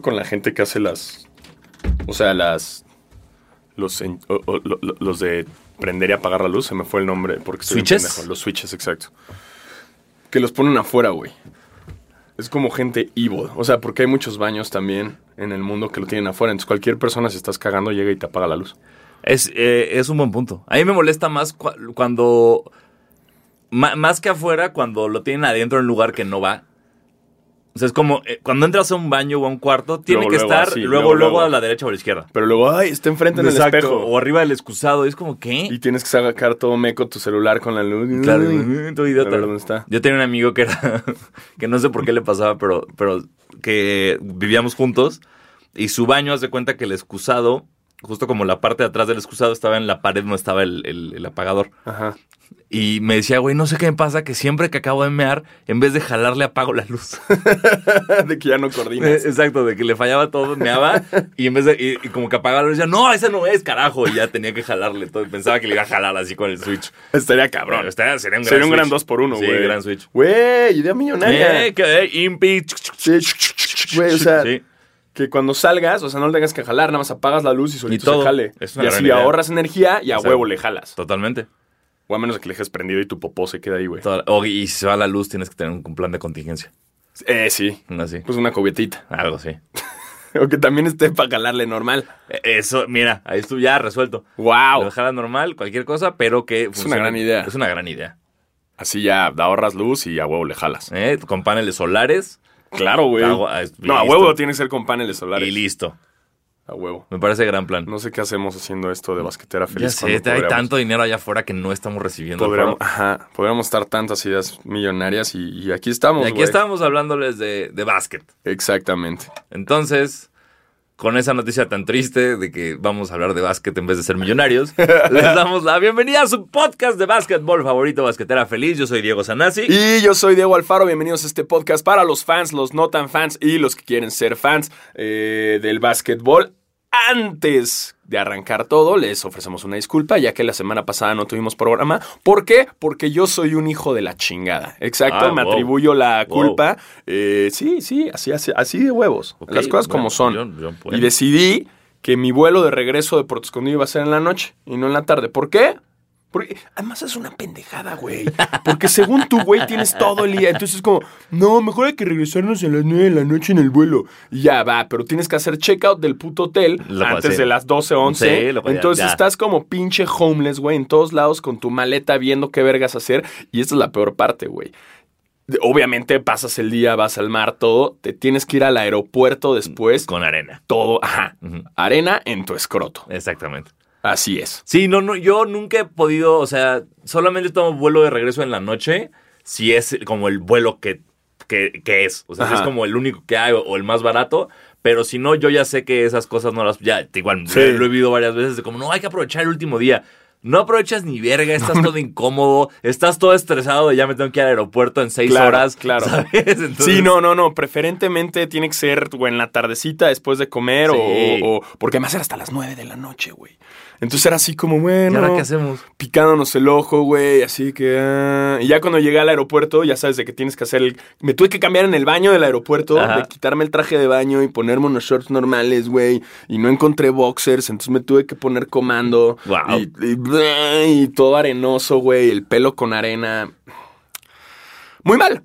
con la gente que hace las. O sea, las. Los, en- o- o- lo- lo- los de prender y apagar la luz, se me fue el nombre. Porque soy un ¿Switches? pendejo. Los switches, exacto. Que los ponen afuera, güey. Es como gente evil. O sea, porque hay muchos baños también en el mundo que lo tienen afuera. Entonces, cualquier persona, si estás cagando, llega y te apaga la luz. Es, eh, es un buen punto. A mí me molesta más cua- cuando. más que afuera, cuando lo tienen adentro en un lugar que no va. O sea, es como eh, cuando entras a un baño o a un cuarto, tiene Luego, que luego, estar así, luego, luego, a la derecha o a la izquierda. Pero luego, ay, está enfrente en el espejo. O arriba del excusado. Es como, ¿qué? Y tienes que sacar todo meco tu celular con la luz. Claro, todo idiota. ver dónde está. Yo tenía un amigo que era, que no sé por qué le pasaba, pero, pero que vivíamos juntos y su baño, haz de cuenta que el excusado, justo como la parte de atrás del excusado estaba en la pared, no estaba el, el- el apagador. Ajá. Y me decía, güey, no sé qué me pasa, que siempre que acabo de mear, en vez de jalarle apago la luz. de que ya no Eh, coordinas. Exacto, de que le fallaba todo, meaba y en vez de, y, y como que apagaba la luz, decía, no, esa no es, carajo, y ya tenía que jalarle todo. Pensaba que le iba a jalar así con el switch. Estaría cabrón. Pero estaría- sería un gran Sería un gran switch. 2 por 1 Sí, güey. gran switch. Güey, idea millonaria. Eh, que, eh, impi. Sí, Güey, o sea, Sí. que cuando salgas, o sea, no le tengas que jalar, nada más apagas la luz y solito Y todo. se jale. Es una y así idea. ahorras energía y a Exacto. huevo le jalas. Totalmente. O a menos que le dejes prendido y tu popó se queda ahí, güey. O- y si se va la luz, tienes que tener un, plan de contingencia. Eh, sí. Así. Pues una cubetita. Algo así. o que también esté para jalarle normal. Eh, Eso, mira, ahí estuvo ya resuelto. ¡Wow! Dejara normal, cualquier cosa, pero que funcione. gran idea. Es una gran idea. Así ya ahorras luz y a huevo le jalas. ¿Eh? Con paneles solares Claro, güey. Es- No, a huevo tiene que ser con paneles solares. y listo. A huevo. Me parece gran plan. No sé qué hacemos haciendo esto de basquetera ya feliz. sé, cuando hay tanto dinero allá afuera que no estamos recibiendo. Podríamos, ajá, podríamos estar tantas ideas millonarias y, y aquí estamos, Y aquí güey. estábamos hablándoles de, de básquet. Exactamente. Entonces, con esa noticia tan triste de que vamos a hablar de básquet en vez de ser millonarios, les damos la bienvenida a su podcast de básquetbol favorito, Basquetera Feliz. Yo soy Diego Sanasi. Y yo soy Diego Alfaro, bienvenidos a este podcast para los fans, los no tan fans y los que quieren ser fans eh, del básquetbol. Antes de arrancar todo, les ofrecemos una disculpa, ya que la semana pasada no tuvimos programa. ¿Por qué? Porque yo soy un hijo de la chingada. Exacto, Ah, me wow. atribuyo la Wow. culpa. Eh, sí, sí, así, así, así de huevos. Las cosas bueno, como son. yo- yo puedo. y decidí que mi vuelo de regreso de Puerto Escondido iba a ser en la noche y no en la tarde. ¿Por qué? Porque además es una pendejada, güey. Porque según tú, güey, tienes todo el día. Entonces es como, no, mejor hay que regresarnos a las 9 de la noche en el vuelo. Y ya va, pero tienes que hacer checkout del puto hotel Lo antes de las 12, 11. Sí, lo Entonces ya. estás como pinche homeless, güey, en todos lados con tu maleta viendo qué vergas hacer. Y esta es la peor parte, güey. Obviamente pasas el día, vas al mar, todo. Te tienes que ir al aeropuerto después. Con arena. Todo, ajá. Arena en tu escroto. Exactamente. Así es. Sí, no, no, yo nunca he podido, o sea, solamente tomo vuelo de regreso en la noche si es como el vuelo que, que, que es. O sea, si es como el único que hay o, el más barato. Pero si no, yo ya sé que esas cosas no las. Ya, igual, Sí. lo he vivido varias veces de como, no, hay que aprovechar el último día. No aprovechas ni verga, estás todo incómodo, estás todo estresado de ya me tengo que ir al aeropuerto en seis Claro, horas. claro. ¿sabes? Entonces- Sí, no, no, no. Preferentemente tiene que ser o en la tardecita después de comer o- Sí. o, Porque además era hasta las 9 de la noche, güey. Entonces era así como, ¿Y bueno. ahora qué hacemos? Picándonos el ojo, güey. Así que. ah. Y ya cuando llegué al aeropuerto, ya sabes de que tienes que hacer el. Me tuve que cambiar en el baño del aeropuerto, Ajá. de quitarme el traje de baño y ponerme unos shorts normales, güey. Y no encontré boxers, entonces me tuve que poner comando. Y, y- y todo arenoso, güey. El pelo con arena. Muy mal.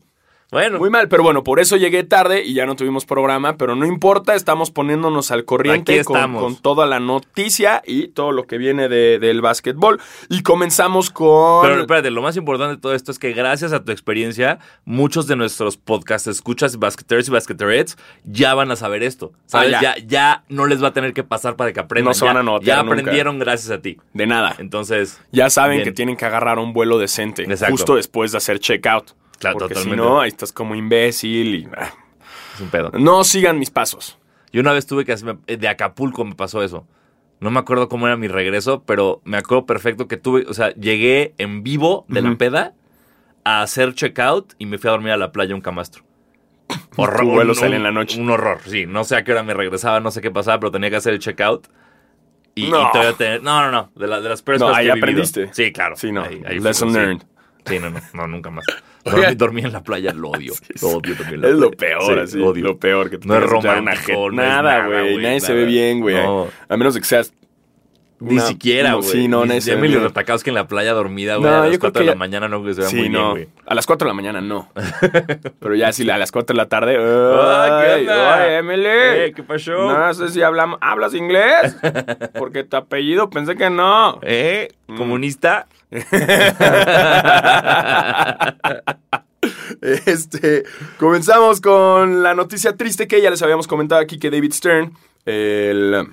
Bueno, Muy mal, pero bueno, por eso llegué tarde y ya no tuvimos programa, pero no importa, estamos poniéndonos al corriente con, con toda la noticia y todo lo que viene de- del básquetbol. Y comenzamos con... Pero espérate, lo más importante de todo esto es que gracias a tu experiencia, muchos de nuestros podcasts, escuchas basqueteers y basqueterettes, ya van a saber esto. ¿sabes? Ah, ya. ya. ya. no les va a tener que pasar para que aprendan. No se van a notar Ya nunca. aprendieron gracias a ti. De nada. Entonces, Ya saben Bien. que tienen que agarrar un vuelo decente Exacto. justo después de hacer checkout. Claro, porque totalmente. si no, ahí estás como imbécil y... ah. es un pedo. No sigan mis pasos. Yo una vez tuve que hacer, de Acapulco me pasó eso. No me acuerdo cómo era mi regreso, pero me acuerdo perfecto que tuve, o sea, llegué en vivo de la peda a hacer checkout y me fui a dormir a la playa un camastro. Tu vuelo sale en la noche. Un horror, sí. No sé a qué hora me regresaba, no sé qué pasaba, pero tenía que hacer el checkout. Y, y No. todavía tener- No, no, no. De, la- de las peores No, cosas ahí que he vivido. aprendiste. Sí, claro. Sí, no. Ahí- ahí fue Lesson learned. Sí, no, no, no, nunca más. Dormí, dormí en la playa, lo odio. Lo odio la Es lo peor, Sí, así. odio. Lo peor que te No es una romántico, jet- no es Nada, nada, güey. Nadie se ve bien, güey. No. A menos de que seas. Ni una- siquiera, no, güey. Sí, no, Ni- ve Emily bien. Ratajkowski en la playa dormida, güey. No, a las creo 4 que de la ya- mañana no que se Sí, muy bien, no. güey. a las 4 de la mañana no. Pero ya si a las 4 de la tarde. Ah, ¿qué ¡Ay, ay, Emily! Eh, ¿qué pasó? No sé si hablamos, ¿hablas inglés? Porque tu apellido pensé que no. ¿Eh? Mm. ¿Comunista? Este, comenzamos con la noticia triste que ya les habíamos comentado aquí que David Stern, el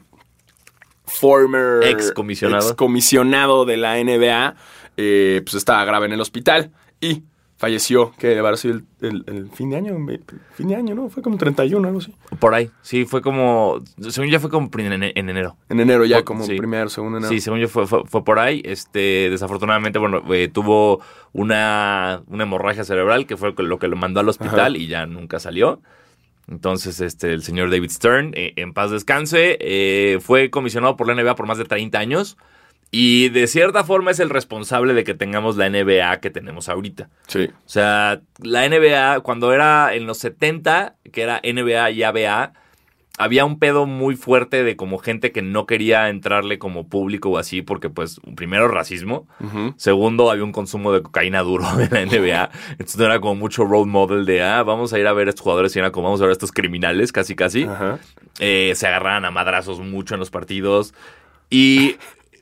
former Excomisionado. excomisionado de la NBA, eh, pues estaba grave en el hospital y falleció, que habrá sido el, el- el fin de año, fin de año, ¿no? Fue como 31, algo así. Por ahí. Sí, fue como. Según yo fue como en, en- en enero. En enero ya, Fue- como sí. primero, segundo enero. Sí, según yo fue, fue, fue por ahí. Este, desafortunadamente, bueno, eh, tuvo una, una hemorragia cerebral que fue lo que lo mandó al hospital Ajá. y ya nunca salió. Entonces, este, el señor David Stern, eh, en paz descanse, eh, fue comisionado por la NBA por más de 30 años y de cierta forma es el responsable de que tengamos la NBA que tenemos ahorita. Sí. O sea, la NBA, cuando era en los 70, que era NBA y ABA, había un pedo muy fuerte de como gente que no quería entrarle como público o así, porque pues, primero racismo, segundo había un consumo de cocaína duro en la NBA, entonces no era como mucho role model de, ah, vamos a ir a ver a estos jugadores y era como vamos a ver a estos criminales, casi casi. Eh, se agarraban a madrazos mucho en los partidos. Y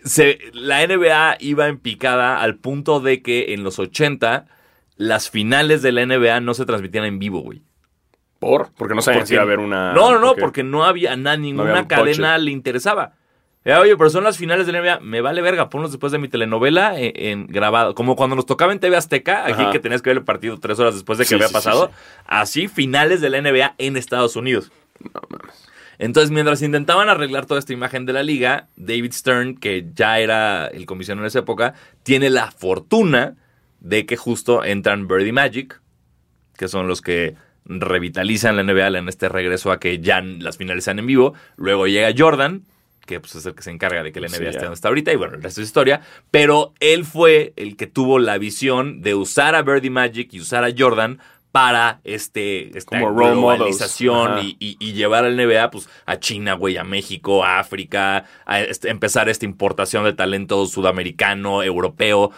se, la NBA iba en picada al punto de que en los 80 las finales de la NBA no se transmitían en vivo, güey. ¿Por? Porque no sabían Porque- si iba a haber una... No, no, no, porque no había nada, ninguna cadena le interesaba. Eh, oye, pero son las finales de la NBA, me vale verga, ponlos después de mi telenovela en, en grabado. Como cuando nos tocaba en TV Azteca, aquí Ajá. que tenías que ver el partido tres horas después de que Sí, había sí, pasado. sí. Así, finales de la NBA en Estados Unidos. Entonces, mientras intentaban arreglar toda esta imagen de la liga, David Stern, que ya era el comisionado en esa época, tiene la fortuna de que justo entran Birdie Magic, que son los que revitalizan la NBA en este regreso a que ya las finales sean en vivo. Luego llega Jordan, que pues, es el que se encarga de que la NBA Sí, esté donde está ahorita, y bueno, el resto es historia. Pero él fue el que tuvo la visión de usar a Birdie Magic y usar a Jordan para este, esta Como globalización y- y llevar al NBA pues, a China, güey, a México, a África, a este- empezar esta importación de talento sudamericano, europeo.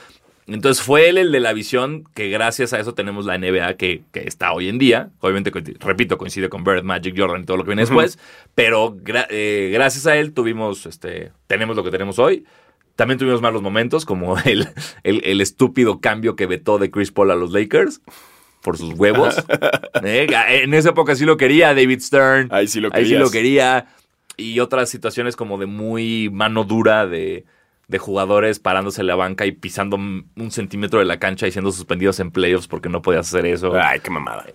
Entonces fue él el de la visión que gracias a eso tenemos la NBA que, que está hoy en día. Obviamente, repito, coincide con Bird, Magic, Jordan y todo lo que viene después. Pero gra- eh, gracias a él tuvimos, este, tenemos lo que tenemos hoy. También tuvimos malos momentos, como el, el, el estúpido cambio que vetó de Chris Paul a los Lakers por sus huevos. Eh, en esa época sí lo quería David Stern. Ahí sí lo Ahí sí lo quería. Y otras situaciones como de muy mano dura de, de jugadores parándose en la banca y pisando un centímetro de la cancha y siendo suspendidos en playoffs porque no podías hacer eso. Ay, qué mamada.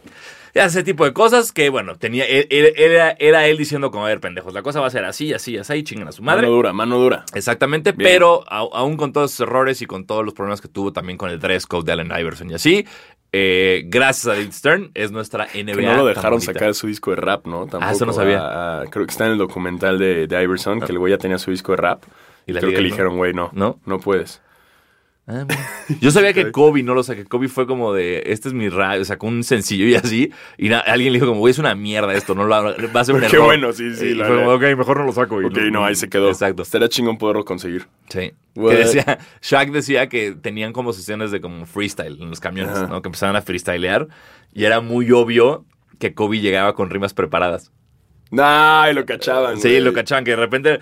Ese tipo de cosas que, bueno, tenía él- él- era, era él diciendo como, a ver, pendejos, la cosa va a ser así, así, así, y chingan a su madre. Mano dura, mano dura. Exactamente, Bien. pero a- aún con todos esos errores y con todos los problemas que tuvo también con el dress code de Allen Iverson y así, eh, gracias a David Stern es nuestra NBA. Que no lo dejaron sacar su disco de rap, ¿no? Tampoco. eso no sabía. Ah, ah, creo que está en el documental de, de Iverson, que el güey ya tenía su disco de rap. Y Y la creo liga que le dijeron, güey, no, ¿No? no puedes. Ah. Yo sabía que Kobe no lo saqué. Kobe fue como de, este es mi rap, sacó un sencillo y así. Y alguien le dijo como, güey, es una mierda esto, no lo va a ser un Qué error. bueno, sí, sí, Y la fue como, neta. ok, mejor no lo saco. Y Ok, no, ahí se quedó. Exacto. Estaría chingón poderlo conseguir. Sí. What? Que decía, Shaq decía que tenían como sesiones de como freestyle en los camiones, Ajá. ¿no? Que empezaban a freestylear y era muy obvio que Kobe llegaba con rimas preparadas. Nah, y lo cachaban. Sí, güey. lo cachaban, que de repente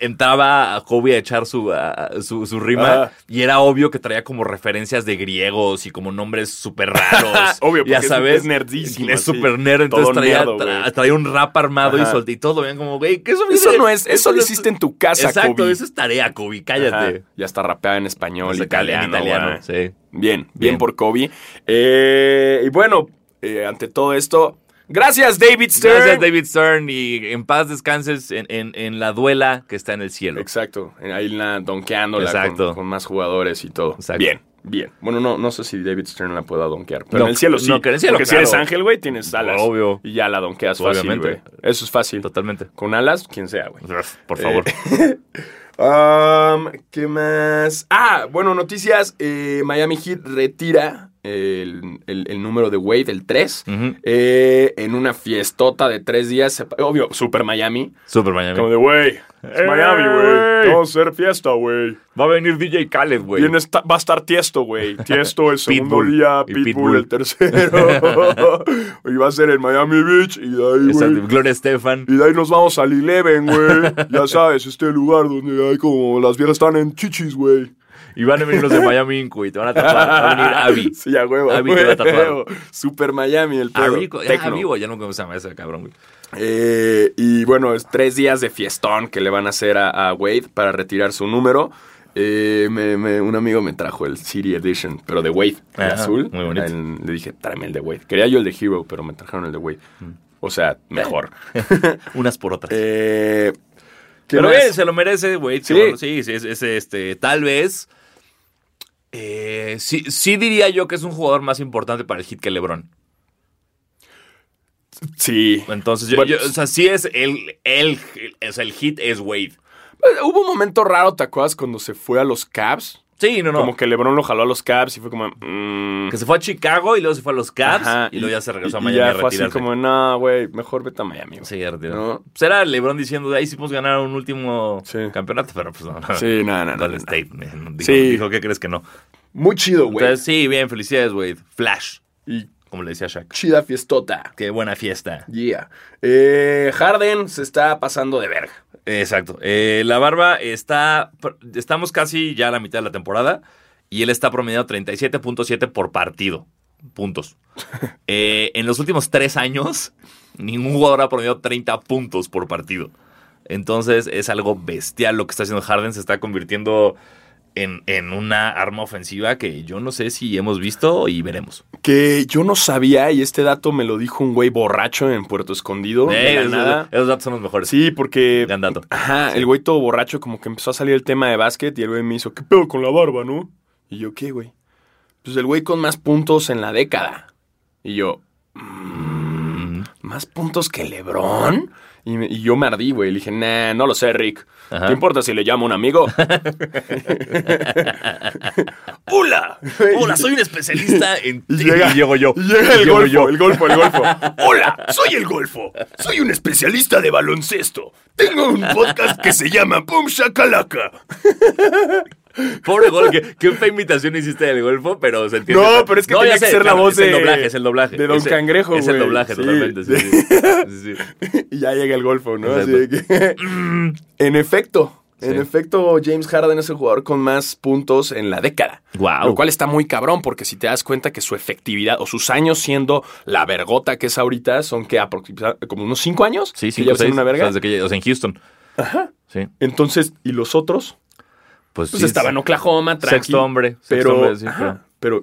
entraba a Kobe a echar su, a- su, su rima y era obvio que traía como referencias de griegos y como nombres súper raros. Obvio, porque ya es- sabes. es nerdísimo, Es súper nerd, entonces traía, nerdo, tra- güey. traía un rap armado y solté y todo lo veían como, güey, ¿qué eso Eso no es, eso lo hiciste en tu casa, Exacto, Kobe. eso es tarea, Kobe, cállate. Ajá, Ya está rapeada en español, O sea, italiano. italiano, güey. sí. Bien, bien, Bien. por Kobe. Eh, y bueno, eh, ante todo esto, gracias David Stern. Gracias, David Stern, y en paz descanses en, en- en la duela que está en el cielo. Exacto, ahí la donkeándola Exacto. con, con más jugadores y todo. Exacto. Bien, bien. Bueno, no, no sé si David Stern la pueda donkear, pero No, en el cielo sí. no, que en el cielo, porque si eres ángel, güey, tienes alas. Obvio. Y ya la donkeas fácil, güey. Eso es fácil. Totalmente. Con alas, quien sea, güey. Por favor. Um, ¿Qué más? Ah, bueno, noticias. eh, Miami Heat retira el, el- el número de Wade, el 3, Ujú. eh, en una fiestota de tres días. Obvio, Super Miami. Super Miami. Como de, güey, es ¡Eh, Miami, güey. Vamos a hacer fiesta, güey. Va a venir DJ Khaled, güey. Va a estar Tiesto, güey. Tiesto el segundo Pitbull. día, Pitbull, Pitbull. el tercero. y va a ser en Miami Beach. Y de ahí, güey. Gloria Estefan. Y de ahí nos vamos al Eleven, güey. Ya sabes, este lugar donde hay como las viejas están en chichis, güey. Y van a venir los de Miami Inc. Te van a tatuar. Va a venir Abby. Sí, a huevo. Abby te va a huevo. Super Miami, el pedo. Abby, Tecno. Ya nunca se llama ese cabrón, güey. Eh, y bueno, es tres días de fiestón que le van a hacer a, a Wade para retirar su número. Eh, me- me- un amigo me trajo el City Edition, pero de Wade, el Ajá, azul. muy bonito. El- le dije, tráeme el de Wade. Quería yo el de Hero, pero me trajeron el de Wade. Mm. O sea, mejor. Unas por otras. eh, ¿qué Pero más? bien, se lo merece, güey. Sí. Sí, sí, sí, es, es, este, tal vez. Eh, sí, sí diría yo que es un jugador más importante para el hit que LeBron. Sí. Entonces, yo, Bueno, yo- o sea, sí es el, el, o sea, el hit es Wade. Hubo un momento raro, ¿te acuerdas? Cuando se fue a los Cavs. Sí, no, no. Como que LeBron lo jaló a los Cavs y fue como... mm, Que se fue a Chicago y luego se fue a los Cavs ajá, y luego ya se regresó a y Miami ya a fue así como, no, güey, mejor vete a Miami. güey". Sí, ya. ¿No? Pues era LeBron diciendo, ahí sí podemos ganar un último Sí. campeonato, pero pues no. no. Sí, no, no, no. State dijo, Sí. dijo, ¿qué crees que no? Muy chido, güey. Sí, bien, felicidades, Wade. Flash, Y como le decía Shaq. chida fiestota. Qué buena fiesta. Yeah. Eh, Harden se está pasando de verga. Exacto. Eh, la barba está. Estamos casi ya a la mitad de la temporada y él está promediando 37.7 por partido. Puntos. Eh, en los últimos tres años, ningún jugador ha promediado 30 puntos por partido. Entonces es algo bestial lo que está haciendo Harden. Se está convirtiendo en, en una arma ofensiva que yo no sé si hemos visto y veremos. Que yo no sabía, y este dato me lo dijo un güey borracho en Puerto Escondido. de Eh, esos, nada. esos datos son los mejores. Sí, porque. Gran dato. Ajá, el güey todo borracho, como que empezó a salir el tema de básquet y el güey me hizo, ¿qué pedo con la barba, no? Y yo, ¿qué, güey? Pues el güey con más puntos en la década. Y yo, Mm. ¿más puntos que Lebron? Y, me- y yo me ardí, güey. Le dije, nah, no lo sé, Rick. Ajá. ¿Qué importa si le llamo a un amigo? ¡Hola! Hola, soy un especialista en. Y llega, llego yo. y llega Y el golfo, yo. el golfo, el golfo. Hola, soy el golfo. Soy un especialista de baloncesto. Tengo un podcast que se llama Boom Shakalaka. Pobre gol, qué, qué fea imitación hiciste del golfo, pero se entiende. No, pero es que No, tenía que sé, ser la voz es el doblaje, es el doblaje. de Don Es el- Cangrejo, Es el doblaje, Sí. totalmente. Sí, sí. Y ya llega el golfo, ¿no? Así que- en efecto, en efecto, James Harden es el jugador con más puntos en la década. Guau. Lo cual está muy cabrón, porque si te das cuenta que su efectividad o sus años siendo la vergota que es ahorita son que aproximadamente como unos cinco años. Sí, que sí, ya son una verga. O sea, desde que, o sea, en Houston. Ajá. Sí. Entonces, ¿y los otros? Pues, Pues sí, estaba en Oklahoma, tranqui, Sexto hombre. sexto Pero, hombre, sí, ajá, pero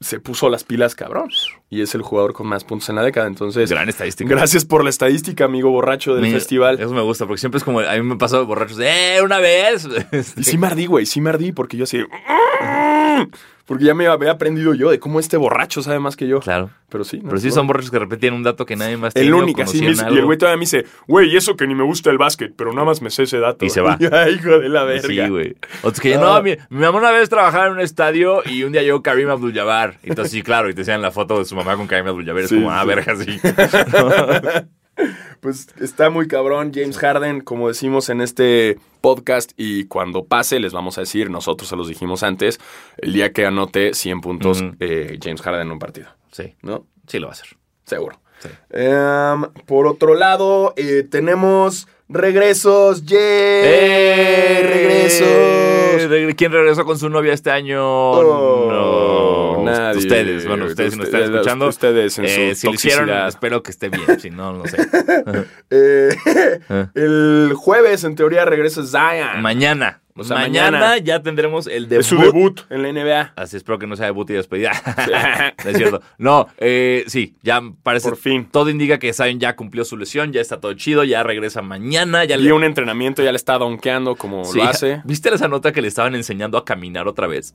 se puso las pilas, cabrón. Y es el jugador con más puntos en la década. Entonces, Gran estadística. gracias por la estadística, amigo borracho del Me- festival. Eso me gusta, porque siempre es como. A mí me pasó de borrachos. ¡Eh, una vez! Y sí me ardí, güey, sí me ardí, porque yo así... Porque ya me había aprendido yo de cómo este borracho sabe más que yo. Claro. Pero sí. no, Pero sí no. son borrachos que tienen un dato que nadie más tiene. El único, conocían dice- y el güey todavía me dice, güey, eso que ni me gusta el básquet, pero nada más me sé ese dato. Y se va. Ay, hijo de la verga. Sí, güey. Otros que Ah. no, mi, mi mamá una vez trabajaba en un estadio y un día llegó Karim Abdul-Jabbar. Y Entonces, sí, claro, y te decían la foto de su mamá con Karim Abdul-Jabbar. Es Sí, como, ah, sí. verga, sí. Pues está muy cabrón James Harden, como decimos en este podcast, y cuando pase les vamos a decir, nosotros se los dijimos antes, el día que anote 100 puntos eh, James Harden en un partido, Sí, ¿no? sí lo va a hacer. Seguro. Sí. Em, por otro lado, eh, tenemos regresos, ¡yay! ¡Regresos! Eh, ¿de ¿Quién regresó con su novia este año? Oh, no. Nadie. Ustedes, bueno, ustedes si nos están escuchando. ustedes en eh, su si lo hicieron, espero que esté bien. Si no, no sé. Eh, el jueves, en teoría, regresa Zion. Mañana. O sea, mañana, mañana. ya tendremos el debut. es su debut en la NBA. Así espero que no sea debut y despedida. no es cierto. No, eh, sí, ya parece. Por fin. Todo indica que Zion ya cumplió su lesión, ya está todo chido, ya regresa mañana. Ya le. un entrenamiento, ya le está donkeando como Sí, lo hace. ¿Viste esa nota que le estaban enseñando a caminar otra vez?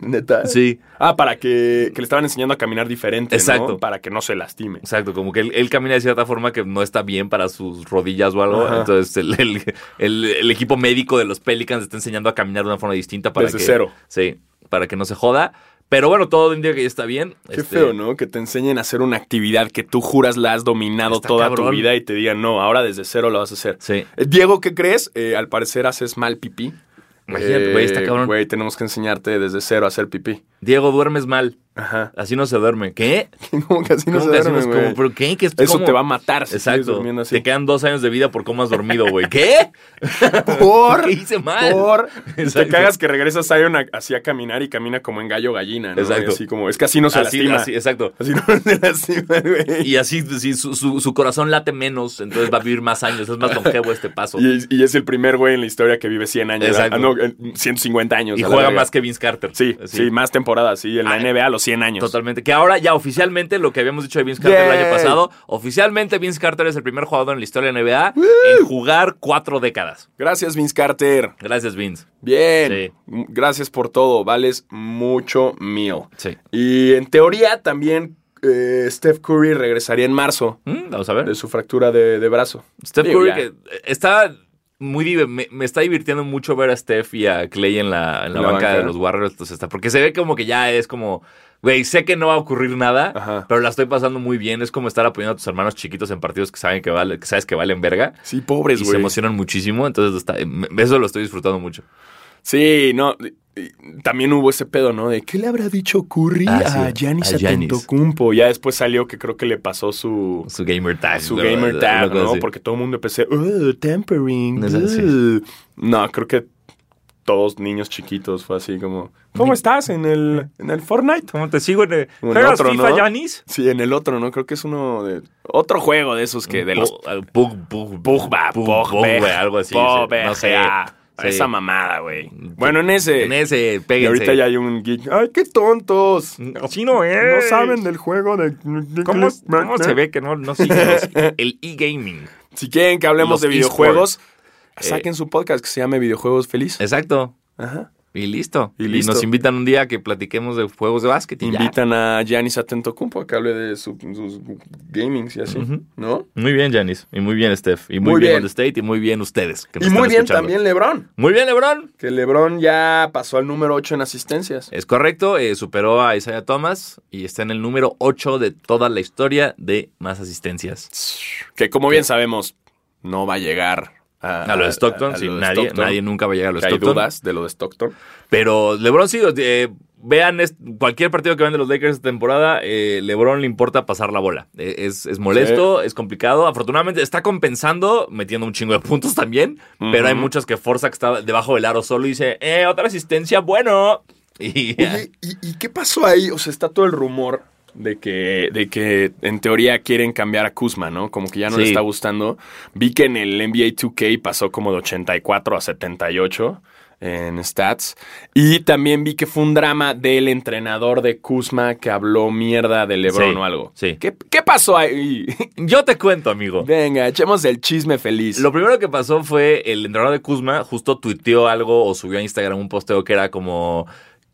Neta. Sí. Ah, para que, que le estaban enseñando a caminar diferente, ¿no? Exacto. Para que no se lastime. Exacto, como que él, él camina de cierta forma que no está bien para sus rodillas o algo. Ajá. Entonces el, el- el- el equipo médico de los Pelicans está enseñando a caminar de una forma distinta para Desde que. cero. Sí, para que no se joda. Pero bueno, todo indica que ya está bien. Qué Este, feo, ¿no? Que te enseñen a hacer una actividad que tú juras la has dominado Está toda tu vida y te digan, no, ahora desde cero lo vas a hacer. Sí. Eh, Diego, ¿qué crees? Eh, al parecer haces mal pipí. Imagínate, güey, está cabrón. Güey, tenemos que enseñarte desde cero a hacer pipí. Diego, duermes mal. Ajá. Así no se duerme. ¿Qué? ¿Cómo que así no ¿Cómo se así duerme, como? ¿Pero qué? ¿Qué es- Eso cómo? te va a matar si Exacto. así. Te quedan dos años de vida por cómo has dormido, güey. ¿Qué? Por, ¿Qué hice mal? Por. Te cagas que regresa Zion a- así a caminar y camina como en gallo gallina, ¿no? Exacto. Y así como, es que así no se así, lastima. así, exacto. Así no se lastima, güey. Y así sí, su, su- su corazón late menos, entonces va a vivir más años. Es más longevo este paso. Y, y es el primer güey en la historia que vive 100 años. Exacto. Ah, no, eh, 150 años. Y juega más que Vince Carter. Sí, sí, más temporadas, sí, en la Ah, NBA a los 100 años. Totalmente. Que ahora ya oficialmente lo que habíamos dicho de Vince Carter el año pasado, oficialmente Vince Carter es el primer jugador en la historia de la NBA en jugar cuatro décadas. Gracias, Vince Carter. Gracias, Vince. Bien. Gracias por todo. Vales mucho mío. Sí. Y en teoría también eh, Steph Curry regresaría en marzo Mm, vamos a ver. de su fractura de, de brazo. Steph Digo, Curry ya. que está muy me, me está divirtiendo mucho ver a Steph y a Clay en la, en la banca, banca. de los Warriors. Entonces está, porque se ve como que ya es como, güey, sé que no va a ocurrir nada, Ajá. pero la estoy pasando muy bien. Es como estar apoyando a tus hermanos chiquitos en partidos que saben que vale, que sabes que valen verga. Sí, pobres, y se emocionan muchísimo, entonces está- eso lo estoy disfrutando mucho. Sí, no. También hubo ese pedo, ¿no? De qué le habrá dicho Curry Ah, a sí, a Giannis. Antetokounmpo. Ya después salió que creo que le pasó su Su gamer tag. su gamer tag, ¿no? así. Porque todo el mundo empecé, "Uh, tampering. Es así. uh". No, creo que todos niños chiquitos fue así como, ¿cómo estás en el, en el Fortnite? ¿Cómo te sigo en el, En ¿Juegas otro, FIFA, ¿no? Giannis? Sí, en el otro, ¿no? Creo que es uno de otro juego de esos que de los Pug, Pug, algo así. sí. No sé. Sí. Esa mamada, güey. Bueno, en ese. En ese, Y péguense. ahorita ya hay un geek. ¡Ay, qué tontos! No es. No saben del juego de. ¿Cómo, cómo se ve que no, no siguen el e-gaming? Si quieren que hablemos Los de videojuegos, esports. saquen su podcast que se llame Videojuegos Feliz. Exacto. Ajá. Y listo. Y Y, listo. nos invitan un día a que platiquemos de juegos de básquet. Y ya. Invitan a Giannis Atentocumpo a que hable de su- sus gamings y así. ¿no? Muy bien, Janis. Y muy bien, Steph. Y muy, Muy bien, bien. On the State. Y muy bien ustedes. que Y muy bien escuchando. también LeBron. Muy bien, LeBron. Que LeBron ya pasó al número 8 en asistencias. Es correcto. eh, superó a Isaiah Thomas. Y está en el número 8 de toda la historia de más asistencias. Que como bien sabemos, no va a llegar a, A lo de Stockton. a sí, lo de nadie, Stockton. nadie nunca va a llegar a lo de hay Stockton. dudas de lo de Stockton. Pero LeBron sí, eh, vean cualquier partido que vean de los Lakers esta temporada, eh, LeBron le importa pasar la bola. Eh, es, es molesto, es complicado. Afortunadamente está compensando, metiendo un chingo de puntos también, pero hay muchos que Forza que está debajo del aro solo y dice, eh, otra asistencia, bueno. Y Oye, ¿y, y qué pasó ahí? O sea, está todo el rumor de que, de que en teoría quieren cambiar a Kuzma, ¿no? Como que ya no le está gustando. Vi que en el NBA 2K pasó como de 84 a 78 en stats. Y también vi que fue un drama del entrenador de Kuzma que habló mierda de LeBron Sí, o algo. sí. ¿Qué, qué pasó ahí? yo te cuento, amigo. Venga, echemos el chisme feliz. Lo primero que pasó fue el entrenador de Kuzma justo tuiteó algo o subió a Instagram un posteo que era como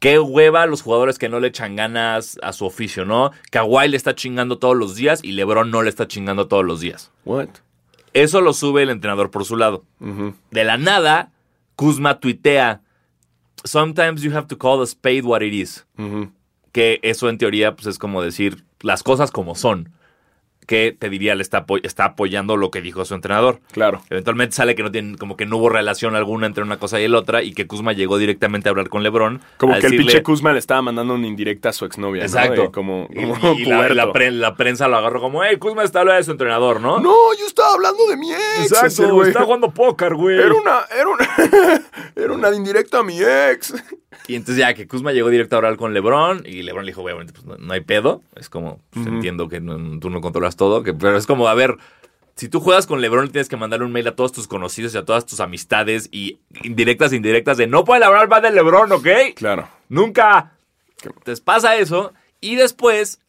qué hueva los jugadores que no le echan ganas a su oficio, ¿no? Kawhi le está chingando todos los días y LeBron no le está chingando todos los días. What? Eso lo sube el entrenador por su lado. De la nada, Kuzma tuitea Sometimes you have to call a spade what it is. Que eso en teoría pues, es como decir las cosas como son. Que te diría, le está, apo- está apoyando lo que dijo su entrenador. Claro. Eventualmente sale que no tienen, como que no hubo relación alguna entre una cosa y el otra, y que Kuzma llegó directamente a hablar con LeBron. Como que el pinche Kuzma le estaba mandando una indirecta a su exnovia. ¿no? Exacto. Y como, Y, como y la, la pre- la prensa lo agarró como, hey, Kuzma está hablando de su entrenador, ¿no? No, yo estaba hablando de mi ex. Exacto, ese güey. está jugando póker, güey. Era una, era una, era una indirecta a mi ex. Y entonces ya que Kuzma llegó directo a hablar con LeBron, y LeBron le dijo, obviamente, pues no, no hay pedo. Es como, pues, entiendo que no- tú no controlas todo, que, pero es como, a ver, si tú juegas con LeBron, tienes que mandarle un mail a todos tus conocidos y a todas tus amistades, y indirectas e indirectas de, no pueden hablar más de LeBron, ¿ok? Claro. Nunca. Entonces pasa eso y después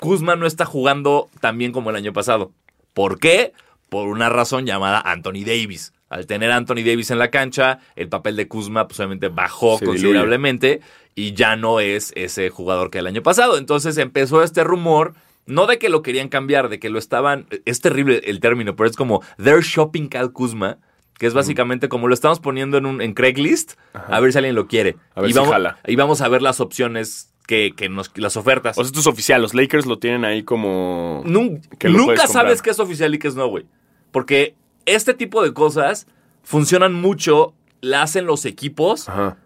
Kuzma no está jugando tan bien como el año pasado. ¿Por qué? Por una razón llamada Anthony Davis. Al tener a Anthony Davis en la cancha, el papel de Kuzma pues, obviamente bajó Se diluye. considerablemente y ya no es ese jugador que el año pasado. Entonces empezó este rumor, no de que lo querían cambiar, de que lo estaban, es terrible el término, pero es como they're shopping Cal Kuzma, que es básicamente como lo estamos poniendo en un en Craigslist, a ver si alguien lo quiere. A ver y si vamos, jala. y vamos a ver las opciones que, que nos, las ofertas. O sea, esto es oficial. Los Lakers lo tienen ahí como. Nun- que lo nunca sabes qué es oficial y qué es no, güey. Porque este tipo de cosas funcionan mucho, la hacen los equipos Ajá.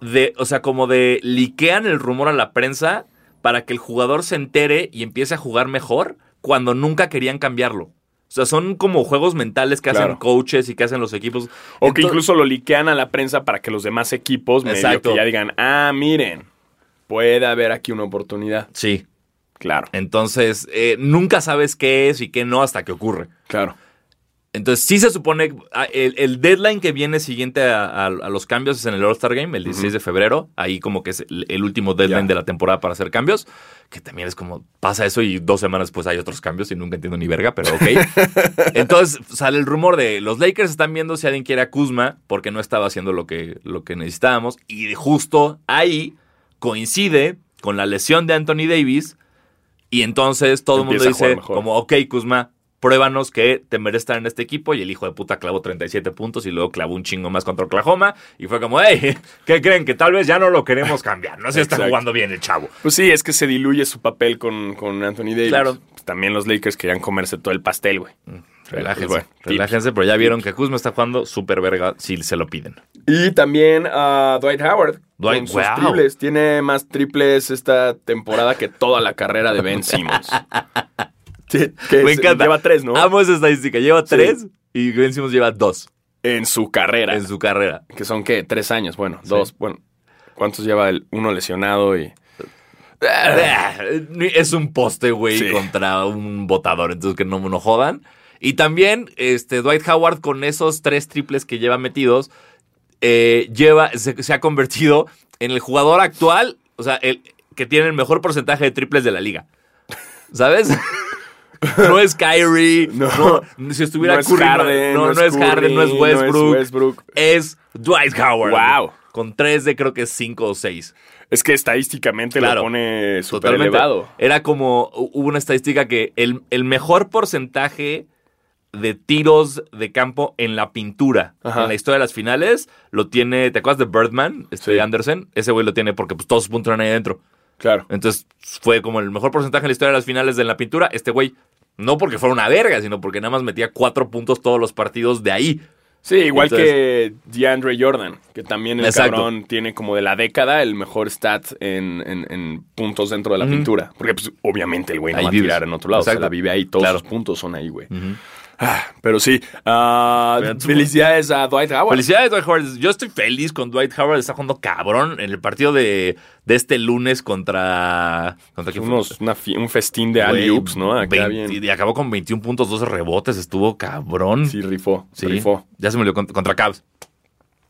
de, o sea, como de liquean el rumor a la prensa para que el jugador se entere y empiece a jugar mejor cuando nunca querían cambiarlo. O sea, son como juegos mentales que hacen coaches y que hacen los equipos. O que incluso lo liquean a la prensa para que los demás equipos medio que ya digan, ah, miren, puede haber aquí una oportunidad. Sí. Claro, Entonces, eh, nunca sabes qué es y qué no hasta que ocurre. claro. Entonces, sí se supone. ah, El, el deadline que viene siguiente a, a- a los cambios es en el All-Star Game, el 16 de febrero. Ahí, como que es el, el último deadline de la temporada para hacer cambios. Que también es como pasa eso y dos semanas después hay otros cambios y nunca entiendo ni verga, pero ok. Entonces, sale el rumor de los Lakers están viendo si alguien quiere a Kuzma porque no estaba haciendo lo que, lo que necesitábamos. Y justo ahí coincide con la lesión de Anthony Davis. Y entonces todo el mundo dice, como, ok, Kuzma, pruébanos que te mereces estar en este equipo. Y el hijo de puta clavó 37 puntos y luego clavó un chingo más contra Oklahoma. Y fue como, hey, ¿qué creen? Que tal vez ya no lo queremos cambiar. No se está jugando bien el chavo. Pues sí, es que se diluye su papel con, con Anthony Davis. Claro. Pues también los Lakers querían comerse todo el pastel, güey. Relájense, Pues bueno, relájense, pero ya vieron que Kuzma está jugando súper verga si se lo piden. Y también a Dwight Howard. Dwight, con sus wow. triples. Tiene más triples esta temporada que toda la carrera de Ben Simmons. Sí, que Me es- encanta. Lleva tres, ¿no? Amo esa estadística. Lleva tres y Ben Simmons lleva dos En su carrera. en su carrera. Que son, ¿qué? Tres años. Bueno, dos. Bueno, ¿cuántos lleva el uno lesionado y...? Es un poste, güey, Sí. contra un botador, entonces que no, no jodan. Y también, este, Dwight Howard, con esos tres triples que lleva metidos, eh, lleva, se, se ha convertido en el jugador actual, o sea, el que tiene el mejor porcentaje de triples de la liga. ¿Sabes? No es Kyrie, no, No. si estuviera No es Curry, no- Harden, no, no no es es Harden, no es Curry, no es Westbrook, Westbrook. es Dwight Howard. Wow. Con tres de creo que cinco o seis. Es que estadísticamente Claro. lo pone súper elevado. Era como, hu- hubo una estadística que el, el mejor porcentaje de tiros de campo en la pintura Ajá. en la historia de las finales lo tiene, ¿te acuerdas de Birdman? Este Sí. Anderson, ese güey lo tiene porque pues, todos sus puntos eran ahí adentro. Claro. Entonces fue como el mejor porcentaje en la historia de las finales de la pintura. Este güey, no porque fuera una verga, sino porque nada más metía cuatro puntos todos los partidos de ahí. Sí, igual Entonces- que DeAndre Jordan, que también el Exacto. cabrón tiene como de la década el mejor stat en, en- en puntos dentro de la pintura. Porque pues, obviamente el güey no Ahí va a vives. tirar en otro lado. O sea, Exacto. la vive ahí, todos Claro. sus puntos son ahí, güey. Ah, pero sí, ah, felicidades a Dwight Howard. Felicidades, Dwight Howard. Yo estoy feliz con Dwight Howard. Está jugando cabrón en el partido de, de este lunes contra. ¿Contra? Unos- una fi- un festín de Güey, alley-oops, ¿no? Acá 20 bien. Y acabó con 21 puntos, 12 rebotes. Estuvo cabrón. Sí, rifó, Sí. rifó. Ya se me olvidó contra, contra Cavs.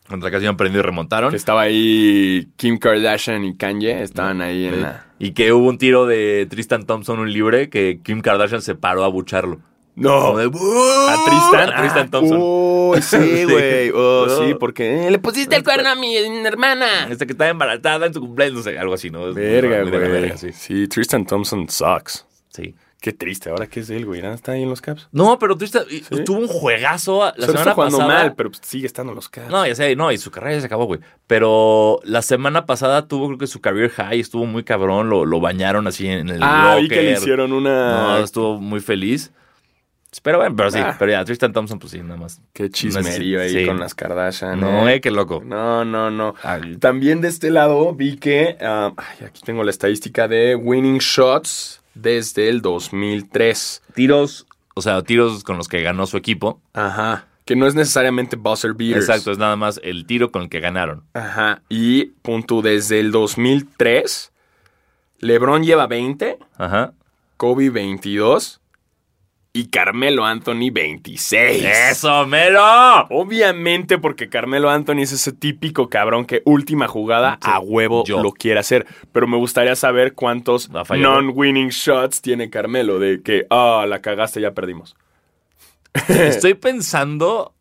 Contra Cavs iban perdiendo y remontaron. Que estaba ahí Kim Kardashian y Kanye, estaban ahí en Sí. la... Y que hubo un tiro de Tristan Thompson, un libre, que Kim Kardashian se paró a bucharlo. No, de, a Tristan. A Tristan Thompson. Uy, sí, güey. Oh, No. sí, porque eh, le pusiste el cuerno a mi hermana. Este que estaba embarazada en su cumpleaños, no sé, algo así, ¿no? Verga, güey. verga, sí. sí. Tristan Thompson sucks. Sí. Qué triste. Ahora qué es él, güey. ¿Ya ¿Está ahí en los Caps? No, pero Tristan tuvo un juegazo la Solo semana está jugando pasada. mal, pero sigue estando en los Caps. No, ya sé, no, y su carrera ya se acabó, güey. Pero la semana pasada tuvo, creo que su career high, estuvo muy cabrón, lo, lo bañaron así en el ah, vi que le locker. hicieron No, una... estuvo muy feliz. Pero bueno, pero sí, Ah. pero ya, Tristan Thompson, pues sí, nada más. Qué chismerío No, ahí sí. con las Kardashian. No, eh. eh, qué loco. No, no, no. Ay. También de este lado vi que... ah, ay, aquí tengo la estadística de winning shots desde el 2003. Tiros, o sea, tiros con los que ganó su equipo. Ajá. Que no es necesariamente buzzer beaters. Exacto, es nada más el tiro con el que ganaron. Ajá. Y punto desde el 2003, LeBron lleva 20, Ajá. Kobe 22 y Carmelo Anthony 26. ¡Eso, mero! Obviamente porque Carmelo Anthony es ese típico cabrón que última jugada Sí, a huevo yo. lo quiere hacer. Pero me gustaría saber cuántos non-winning shots tiene Carmelo de que, ah, la cagaste, ya perdimos. Estoy pensando.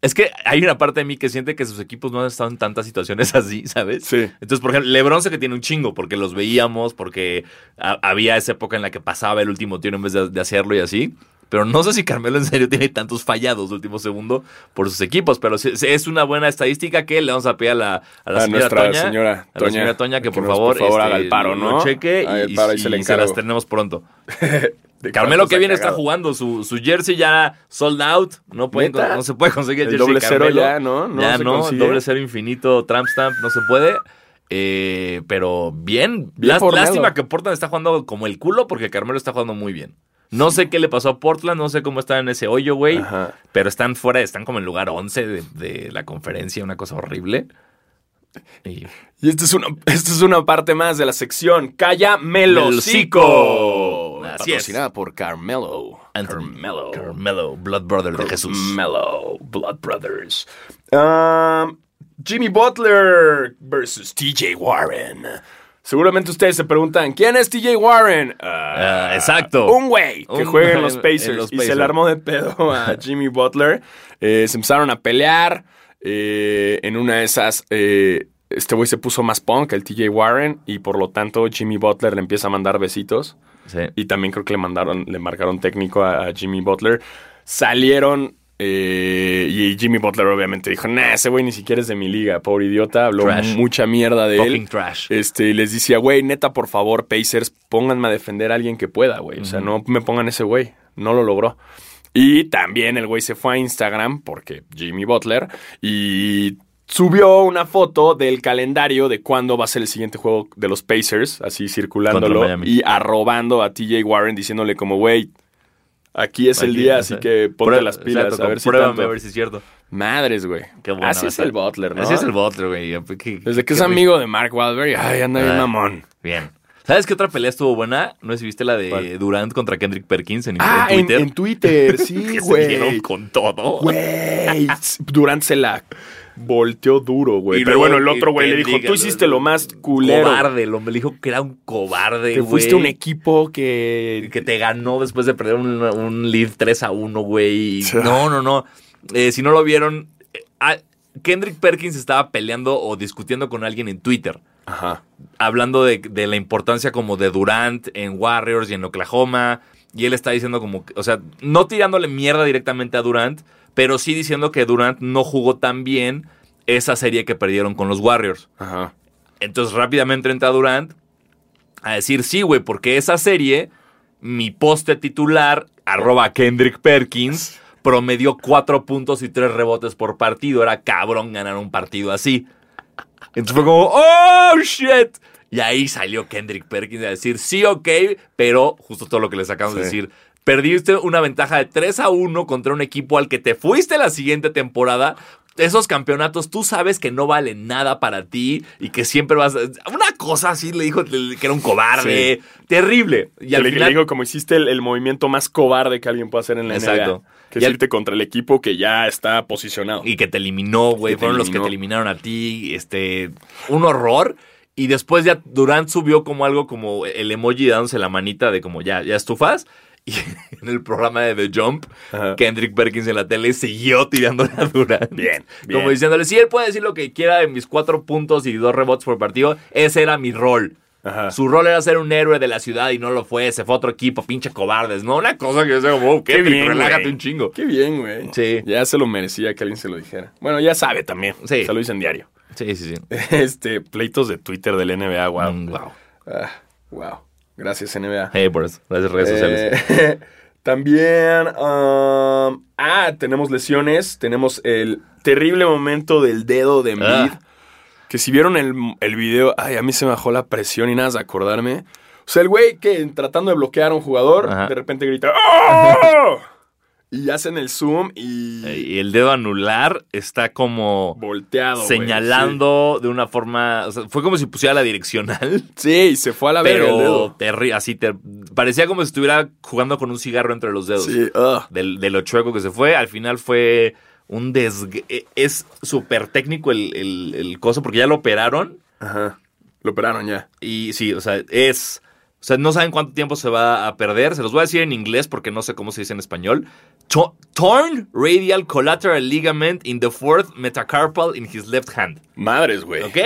Es que hay una parte de mí que siente que sus equipos no han estado en tantas situaciones así, ¿sabes? Sí. Entonces, por ejemplo, LeBron sé que tiene un chingo porque los veíamos, porque ha- había esa época en la que pasaba el último tiro en vez de, de hacerlo y así. Pero no sé si Carmelo en serio tiene tantos fallados de último segundo por sus equipos. Pero sí- sí es una buena estadística que le vamos a pedir a la, a la A señora nuestra Toña. señora a la Toña, señora Toña que, que por nos, favor, por favor, este, haga el paro, lo ¿no? cheque y, y y- se le y se las tenemos pronto. Carmelo que bien está jugando, su, su jersey ya sold out, no, pueden, no se puede conseguir el jersey doble cero Carmelo. ya, ¿no? No ya no, consigue. doble cero infinito, tramp stamp, no se puede. Eh, pero bien, lástima que Portland está jugando como el culo porque Carmelo está jugando muy bien. No sé qué le pasó a Portland, no sé cómo está en ese hoyo, güey, pero están fuera, están como en lugar 11 de, de la conferencia, una cosa horrible. Y Y esta es, una, esta es una parte más de la sección Calla Melocico. Así es. Patrocinada por Carmelo. Anthony Carmelo. Carmelo, Blood Brother de Jesús. Carmelo. Blood Brothers. Um, Jimmy Butler versus TJ Warren. Seguramente ustedes se preguntan, ¿quién es TJ Warren? Ah, Ah, exacto. Un güey que juega en los en Pacers. Y se le armó de pedo a Jimmy Butler. Eh, se empezaron a pelear. Eh, en una de esas, eh, este güey se puso más punk, el TJ Warren. Y por lo tanto, Jimmy Butler le empieza a mandar besitos. Sí. Y también creo que le mandaron, le marcaron técnico a, a Jimmy Butler. Salieron eh, y Jimmy Butler obviamente dijo, nah, ese güey ni siquiera es de mi liga, pobre idiota, habló Trash. mucha mierda de Fucking él. trash. Este, y les decía, güey, neta, por favor, Pacers, pónganme a defender a alguien que pueda, güey. O sea, no me pongan ese güey. No lo logró. Y también el güey se fue a Instagram, porque Jimmy Butler, y subió una foto del calendario de cuándo va a ser el siguiente juego de los Pacers, así circulándolo y arrobando a TJ Warren diciéndole como, güey, aquí es el día, así sea, que ponte prueba- las pilas, exacto, a ver si pruébame tanto. a ver si es cierto. Madres, güey. Así es el Butler, ¿no? Así es el Butler, güey. Qué- Desde que es amigo de Mark Wahlberg, ay, anda bien mamón. Bien. ¿Sabes qué otra pelea estuvo buena? No sé si viste la de ¿Cuál? Durant contra Kendrick Perkins en, Ah, en Twitter. en Twitter, sí, que se dieron güey. con todo. Güey, Durant se la volteó duro, güey. Pero bueno, el otro güey le dijo, tú hiciste lo más culero. Cobarde, hombre le dijo que era un cobarde, Que güey. fuiste un equipo que... que te ganó después de perder un, un lead 3 a 1, güey. No, no, no. Eh, si no lo vieron, eh, ah, Kendrick Perkins estaba peleando o discutiendo con alguien en Twitter. Ajá. hablando de, de la importancia como de Durant en Warriors y en Oklahoma. Y él está diciendo como, que- o sea, no tirándole mierda directamente a Durant, pero sí diciendo que Durant no jugó tan bien esa serie que perdieron con los Warriors. Ajá. Entonces rápidamente entra Durant a decir, sí, güey, porque esa serie, mi poste titular, arroba Kendrick Perkins, promedió cuatro puntos y tres rebotes por partido. Era cabrón ganar un partido así. Entonces fue como, oh, shit. Y ahí salió Kendrick Perkins a decir, sí, ok, pero justo todo lo que les acabamos de Sí. decir. Perdiste una ventaja de 3 a 1 contra un equipo al que te fuiste la siguiente temporada. Esos campeonatos tú sabes que no valen nada para ti y que siempre vas a... Una cosa así le dijo que era un cobarde. Terrible. Y al le, final... le digo, como hiciste el, el movimiento más cobarde que alguien puede hacer en la Exacto. NBA. Que Y es al- irte contra el equipo que ya está posicionado. y que te eliminó, güey. Fueron los que te eliminaron a ti. Este, un horror. Y después ya Durant subió como algo como el emoji dándose la manita de como ya, ya estufas. Y en el programa de The Jump, Ajá. Kendrick Perkins en la tele siguió tirándole a Durant. Bien, bien. Como diciéndole, si él puede decir lo que quiera de mis cuatro puntos y dos rebotes por partido, ese era mi rol. Ajá. Su rol era ser un héroe de la ciudad y no lo fue. Se fue a otro equipo, pinche cobardes. No, una cosa que yo sé como, oh, Qué Kendrick, bien, relájate un chingo. Qué bien, güey. Sí. Ya se lo merecía que alguien se lo dijera. Bueno, ya sabe también. Sí. Se lo dice en diario. Sí, sí, sí. Este, pleitos de Twitter del NBA, wow. Mm, wow. Ah, wow. Gracias, NBA. Hey, por eso. Gracias, redes sociales. Eh, también, um, ah, tenemos lesiones. Tenemos el terrible momento del dedo de Embiid. Ah. Que si vieron el, el video, ay, a mí se me bajó la presión y nada de acordarme. O sea, el güey que tratando de bloquear a un jugador, Ajá. de repente grita ¡Oh! Y hacen el zoom y Eh, Y el dedo anular está como volteado. señalando de una forma. O sea, fue como si pusiera la direccional. Sí, y se fue a la verga el Pero dedo. así te, parecía como si estuviera jugando con un cigarro entre los dedos. Sí, ugh. Del, de lo chueco que se fue. Al final fue un des... Es súper técnico el, el, el coso porque ya lo operaron. Ajá. Lo operaron ya. Y sí, o sea, es. O sea, no saben cuánto tiempo se va a perder. Se los voy a decir en inglés porque no sé cómo se dice en español. To- torn radial collateral ligament in the fourth metacarpal in his left hand. Madres, güey. ¿Ok?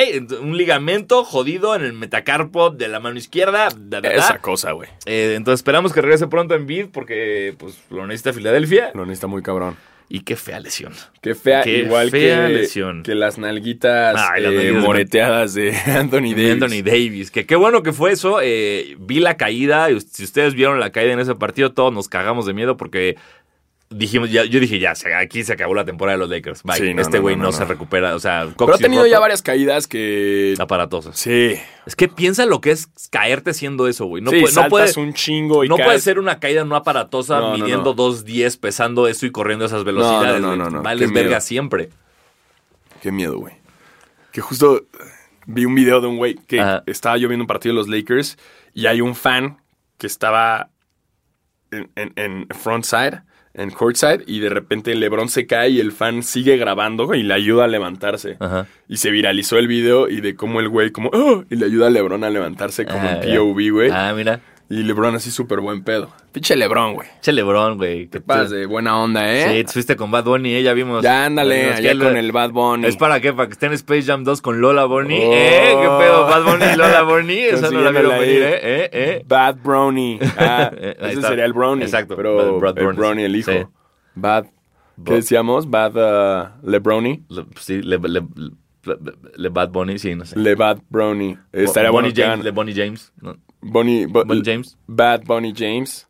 Un ligamento jodido en el metacarpo de la mano izquierda. da, da, da. Esa cosa, güey. Eh, entonces esperamos que regrese pronto en Bid porque pues, lo necesita Filadelfia. Lo necesita muy cabrón. Y qué fea lesión. Qué fea, Qué igual fea que, lesión. que las nalguitas, Ay, las eh, nalguitas moreteadas de Anthony Davis. Anthony Davis. Que qué bueno que fue eso. eh, vi la caída. Si ustedes vieron la caída en ese partido, todos nos cagamos de miedo porque dijimos, ya, yo dije, ya, aquí se acabó la temporada de los Lakers. Bye. Sí, no, este güey no, no, no, se recupera. O sea, Pero ha tenido ya varias caídas que... aparatosas. Sí. Es que piensa lo que es caerte haciendo eso, güey. No, sí, puede, no, saltas puede, un chingo y no caes. puede ser una caída no aparatosa midiendo no. 2.10, pesando eso y corriendo esas velocidades. no, no, no, Vales verga siempre. Qué miedo, güey. Que justo vi un video de un güey que Ajá. estaba yo viendo un partido de los Lakers y hay un fan que estaba en, en, en frontside, en courtside, y de repente LeBron se cae y el fan sigue grabando y le ayuda a levantarse. Ajá. Y se viralizó el video y de cómo el güey, como, "Oh", y le ayuda a LeBron a levantarse como Ah. POV, güey. Ah, mira. Y LeBron así súper buen pedo. Pinche LeBron, güey. Che Lebron, güey. Pasas de buena onda, ¿eh? Sí, te fuiste con Bad Bunny, eh, ya vimos. Ya ándale, allá con el Bad Bunny. ¿Es para qué? ¿Para que esté en Space Jam 2 con Lola Bunny? Oh. ¿Eh? ¿Qué pedo? Bad Bunny y Lola Bunny. Esa no la vieron venir, ahí. ¿eh? ¿Eh? ¿Eh? Bad Brownie. Ah, Eh, ese sería el Brownie. Exacto, Pero Brad el Brownie, Brownie, el hijo. sí. Bad. ¿Qué decíamos? Bad uh, Le. Le- Sí, le, le, Bad Bunny, sí, no sé. Le Bad Brownie. Estaría Bonnie bueno James, Le Bonnie James. ¿no? Bonnie, Bo- Bonnie James. Bad Bonnie James.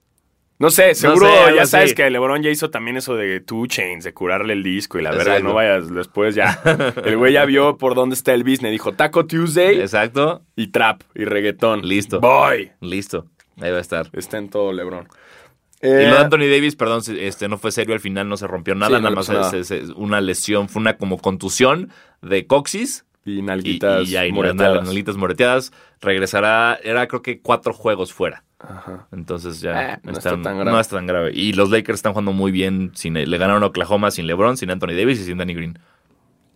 No sé, seguro sé, ya sabes que LeBron ya hizo también eso de Two Chains, de curarle el disco y la verdad, no vayas después ya. El güey ya vio por dónde está el business. Dijo Taco Tuesday Exacto. y trap y reggaetón. Listo. Boy. Listo. Ahí va a estar. Está en todo LeBron. Y lo de Eh, Anthony Davis, perdón, este no fue serio al final, no se rompió nada, Sí, no nada le más pasó es, es- es una lesión, fue una como contusión de coxis y nalguitas y y moreteadas. nalitas moreteadas. Regresará, era creo que cuatro juegos fuera. Ajá. Entonces ya Eh, no está tan grave. no está tan grave. Y los Lakers están jugando muy bien. Sin, le ganaron a Oklahoma sin LeBron, sin Anthony Davis y sin Danny Green.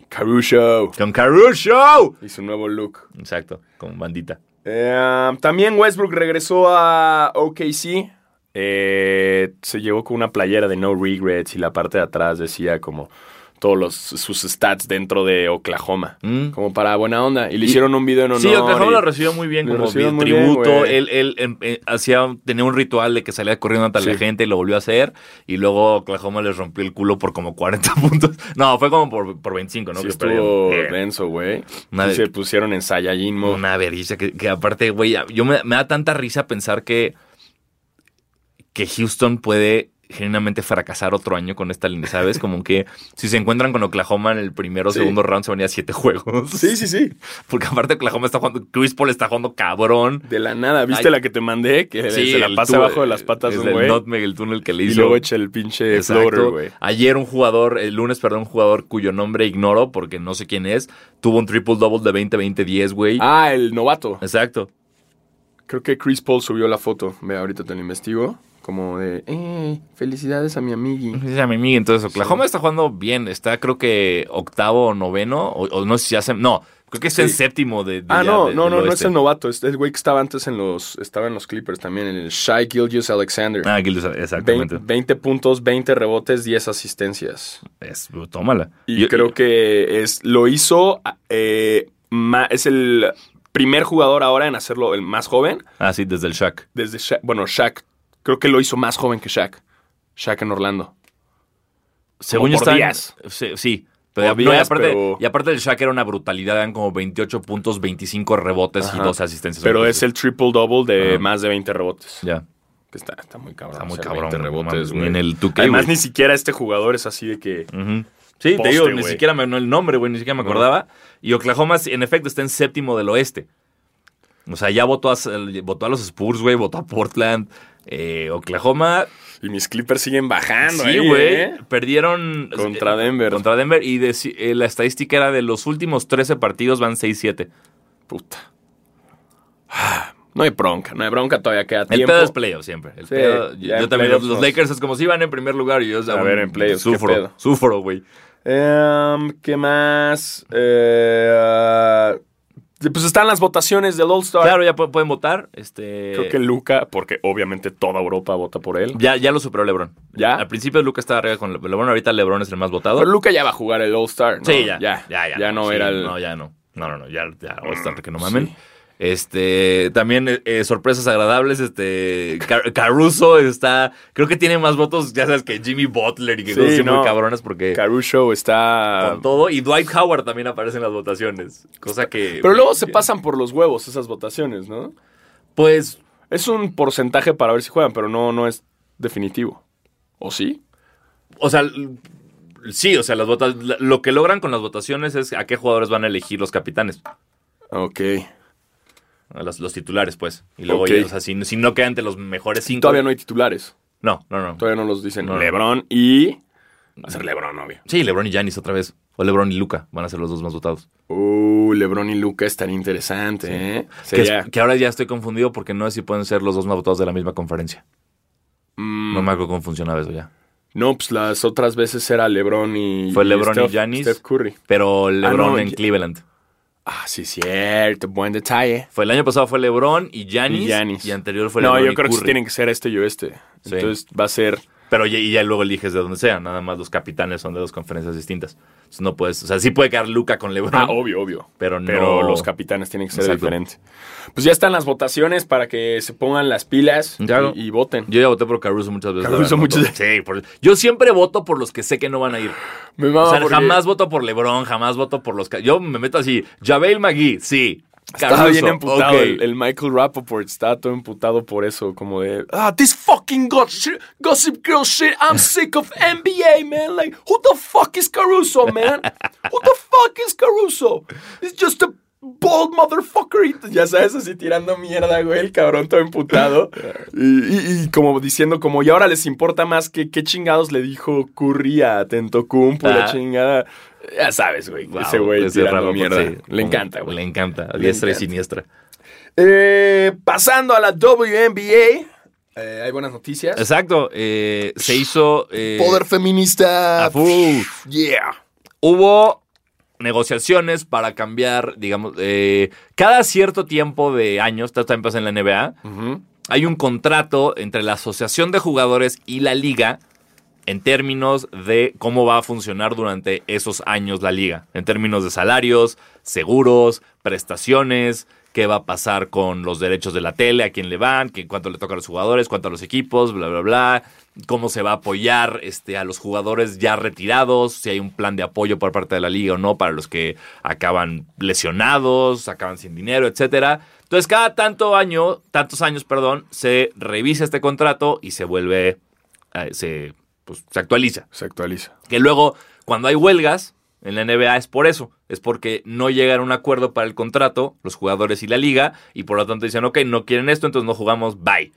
Caruso. Con Caruso. Y su nuevo look. Exacto, con bandita. Eh, también Westbrook regresó a OKC. Eh, se llevó con una playera de No Regrets y la parte de atrás decía como todos los, sus stats dentro de Oklahoma. Mm. Como para buena onda. Y le Y- hicieron un video en honor. Sí, Oklahoma y- lo recibió muy bien como bien, tributo. él él em- eh, hacía, tenía un ritual de que salía corriendo ante la Sí. gente y lo volvió a hacer. Y luego Oklahoma les rompió el culo por como 40 puntos. No, fue como por, por 25, ¿no? Sí Que estuvo perdieron. Eh, denso, güey. De- se pusieron en Saiyajin mode. Una vergüenza que, que aparte, güey, yo me, me da tanta risa pensar que, que Houston puede genuinamente fracasar otro año con esta línea, ¿sabes? Como que si se encuentran con Oklahoma en el primero o Sí. segundo round se van a ir a siete juegos. Sí, sí, sí. Porque aparte Oklahoma está jugando, Chris Paul está jugando cabrón. De la nada. ¿Viste Ay. la que te mandé? Que Sí, se la pasa abajo de las patas es un güey. el túnel que le Y hizo. luego echa el pinche floater, güey. Ayer un jugador, el lunes, perdón, un jugador cuyo nombre ignoro porque no sé quién es, tuvo un triple double de 20-20-10, güey. Ah, el novato. Exacto. Creo que Chris Paul subió la foto. Ve, ahorita te lo investigo. Como de, eh, felicidades a mi amigui. Ese es mi amigo. Entonces, Oklahoma está jugando bien. Está, creo que, octavo o noveno. O, o no sé si hace. No, creo que está en Sí. séptimo de. de Ah, ya no, de- no, no, no es el novato. Es el güey que estaba antes en los. Estaba en los Clippers también, en el Shai Gilgeous Alexander. Ah, Gildas, exactamente. 20, 20 puntos, 20 rebotes, 10 asistencias. Es, tómala. Y Yo- creo que es lo hizo. eh, ma- es el primer jugador ahora en hacerlo el más joven. Ah, sí, desde el Shaq. Desde Shaq. Bueno, Shaq. Creo que lo hizo más joven que Shaq. Shaq en Orlando. Según yo. Sí. sí. Pero, no, y, aparte, pero- y aparte del Shaq era una brutalidad. Eran como 28 puntos, 25 rebotes y Ajá. 12 asistencias. Pero es el triple double de Ajá. más de 20 rebotes. Ya. Que está, está muy cabrón. Está muy cabrón. 20 no rebotes, güey. en el 2K, Además, ni siquiera este jugador es así de que. Sí, te digo, ni siquiera me no el nombre, güey, ni siquiera me acordaba. Y Oklahoma, en efecto, está en séptimo del oeste. O sea, ya votó a, votó a los Spurs, güey, votó a Portland. Eh, Oklahoma, Y mis Clippers siguen bajando. sí, güey, ¿eh? perdieron Contra eh, Denver. Contra Denver. Y eh, la estadística era de los últimos 13 partidos van 6-7. Puta. Ah, No hay bronca, no hay bronca, todavía queda El tiempo. pedo es playoff siempre. El Sí, pedo- yo también, los Lakers es como si van en primer lugar y yo, A ver, en playoffs, ¿qué sufro, pedo? sufro, güey. Em, ¿Qué más? Eh, Pues están las votaciones del All-Star. Claro, ya pu- pueden votar. Este, Creo que Luca, porque obviamente toda Europa vota por él. ya, ya lo superó LeBron. ¿Ya? Al principio Luca estaba arriba con Le- LeBron, ahorita LeBron es el más votado. Pero Luca ya va a jugar el All-Star. ¿no? Sí, ya. Ya, ya, ya, no sí, era el. No, ya no. No, no, no. Ya, ya All-Star, que no mamen. sí. Este, también eh, eh, sorpresas agradables. Este, Car- Caruso está, creo que tiene más votos, ya sabes, que Jimmy Butler y que Sí, cosas no. muy cabronas porque Caruso está. con todo. Y Dwight Howard también aparece en las votaciones. Cosa que. Pero luego se pasan por los huevos esas votaciones, ¿no? Pues, Es un porcentaje para ver si juegan, pero no, no es definitivo. ¿O sí? o sea, sí, o sea, las votas, lo que logran con las votaciones es a qué jugadores van a elegir los capitanes. Ok. Los, los titulares, pues. Y luego, ya, o sea, si, si no quedan entre los mejores cinco. Todavía no hay titulares. No, no, no. Todavía no los dicen. No. LeBron y. Va a ser LeBron, obvio. Sí, LeBron y Giannis otra vez. O LeBron y Luca van a ser los dos más votados. Uh, LeBron y Luca es tan interesante, ¿eh? Que, es- Sería- que ahora ya estoy confundido porque no sé si pueden ser los dos más votados de la misma conferencia. Mm, No me acuerdo cómo funcionaba eso ya. no, pues las otras veces era LeBron y. Fue LeBron y Steph- Giannis. Steph Curry. Pero LeBron no, en Cleveland. Ah, sí, cierto. Buen detalle. Fue el año pasado fue LeBron y Giannis. Y Giannis. Y anterior fue no, LeBron yo y creo que sí tienen que ser este y oeste. Sí. Entonces va a ser. Pero ya, y ya luego eliges de donde sea. Nada más los capitanes son de dos conferencias distintas. Entonces no puedes. O sea, sí puede quedar Luca con LeBron. Ah, obvio, obvio. Pero no- Pero los capitanes tienen que ser Exacto. diferentes. Pues ya están las votaciones para que se pongan las pilas y, y voten. Yo ya voté por Caruso muchas veces. Caruso muchas no, Sí, por- yo siempre voto por los que sé que no van a ir. Me O sea, porque jamás voto por LeBron, jamás voto por los... ca- Yo me meto así, Javel McGee, sí. Estaba Caruso, bien emputado. ok. El, el Michael Rappaport estaba todo emputado por eso. Como de, ah, this fucking gossip, gossip girl shit. I'm sick of NBA, man. Like, who the fuck is Caruso, man? Who the fuck is Caruso? It's just a bald motherfucker. Y ya sabes, así tirando mierda, güey. El cabrón todo emputado. y, y- y como diciendo, como, y ahora les importa más que qué chingados le dijo Curry a Tentocumpo, la Ah. chingada. Ya sabes, güey. Wow, ese güey ese tirando Rappaport, mierda. sí. Le encanta, güey. Le encanta, a diestra y siniestra. Eh, pasando a la WNBA, eh, hay buenas noticias. Exacto, eh, se hizo... eh, Poder feminista. a full. Yeah. Hubo negociaciones para cambiar, digamos, eh, cada cierto tiempo de años, esto también pasa en la NBA, hay un contrato entre la asociación de jugadores y la liga en términos de cómo va a funcionar durante esos años la liga, en términos de salarios, seguros, prestaciones, qué va a pasar con los derechos de la tele, a quién le van, qué- cuánto le toca a los jugadores, cuánto a los equipos, bla, bla, bla, cómo se va a apoyar este, a los jugadores ya retirados, si hay un plan de apoyo por parte de la liga o no para los que acaban lesionados, acaban sin dinero, etcétera. Entonces, cada tanto año, tantos años, perdón, se revisa este contrato y se vuelve, eh, se, pues, se actualiza. Se actualiza. Que luego, cuando hay huelgas en la NBA es por eso. Es porque no llegan a un acuerdo para el contrato, los jugadores y la liga, y por lo tanto dicen, ok, no quieren esto, entonces no jugamos, bye.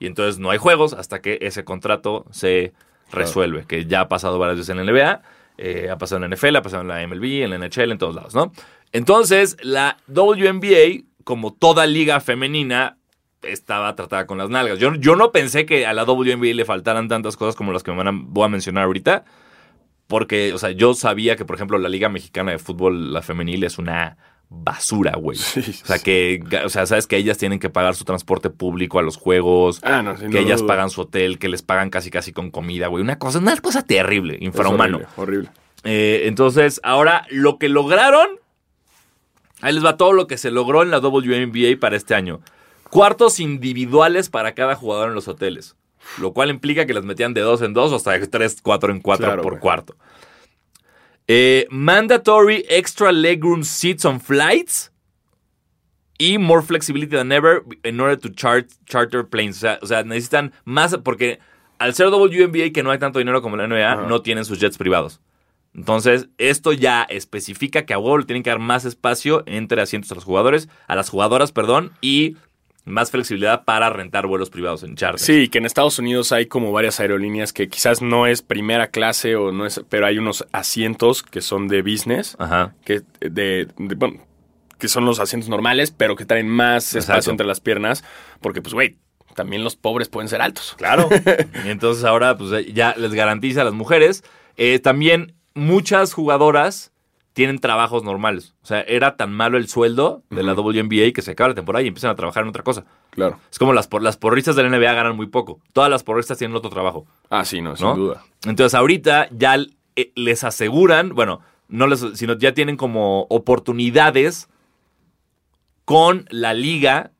Y entonces no hay juegos hasta que ese contrato se resuelve, que ya ha pasado varias veces en la NBA, eh, ha pasado en la NFL, ha pasado en la MLB, en la NHL, en todos lados, ¿no? Entonces, la WNBA, como toda liga femenina, estaba tratada con las nalgas. Yo, yo no pensé que a la WNBA le faltaran tantas cosas como las que me van a, voy a mencionar ahorita. Porque, o sea, yo sabía que, por ejemplo, la Liga Mexicana de Fútbol, la femenil, es una basura, güey. Sí, o sea, que, o sea, sabes que ellas tienen que pagar su transporte público a los juegos, Ah, no, que ellas duda. pagan su hotel, que les pagan casi casi con comida, güey. Una cosa, una cosa terrible, Es infrahumano. Horrible, horrible. Eh, entonces, ahora lo que lograron, ahí les va todo lo que se logró en la WNBA para este año. Cuartos individuales para cada jugador en los hoteles. Lo cual implica que las metían de dos en dos o hasta de tres, cuatro en cuatro Claro, por güey. cuarto. Eh, mandatory extra legroom seats on flights. Y more flexibility than ever in order to chart, charter planes. O sea, o sea, necesitan más porque al ser WNBA que no hay tanto dinero como la NBA, no tienen sus jets privados. Entonces, esto ya especifica que a huevo le tienen que dar más espacio entre asientos a los jugadores, a las jugadoras, perdón, y más flexibilidad para rentar vuelos privados en charter. Sí, que en Estados Unidos hay como varias aerolíneas que quizás no es primera clase o no es, pero hay unos asientos que son de business, Ajá. que de, de- bueno, que son los asientos normales, pero que traen más Exacto. espacio entre las piernas, porque pues güey, también los pobres pueden ser altos. Claro. y entonces ahora pues ya les garantiza a las mujeres. Eh, también muchas jugadoras tienen trabajos normales. O sea, era tan malo el sueldo de la WNBA que se acaba la temporada y empiezan a trabajar en otra cosa. Claro. Es como las, por, las porristas de la NBA ganan muy poco. Todas las porristas tienen otro trabajo. Ah, sí, no, sin ¿No? duda. Entonces ahorita ya eh, les aseguran, bueno, no les, sino ya tienen como oportunidades con la liga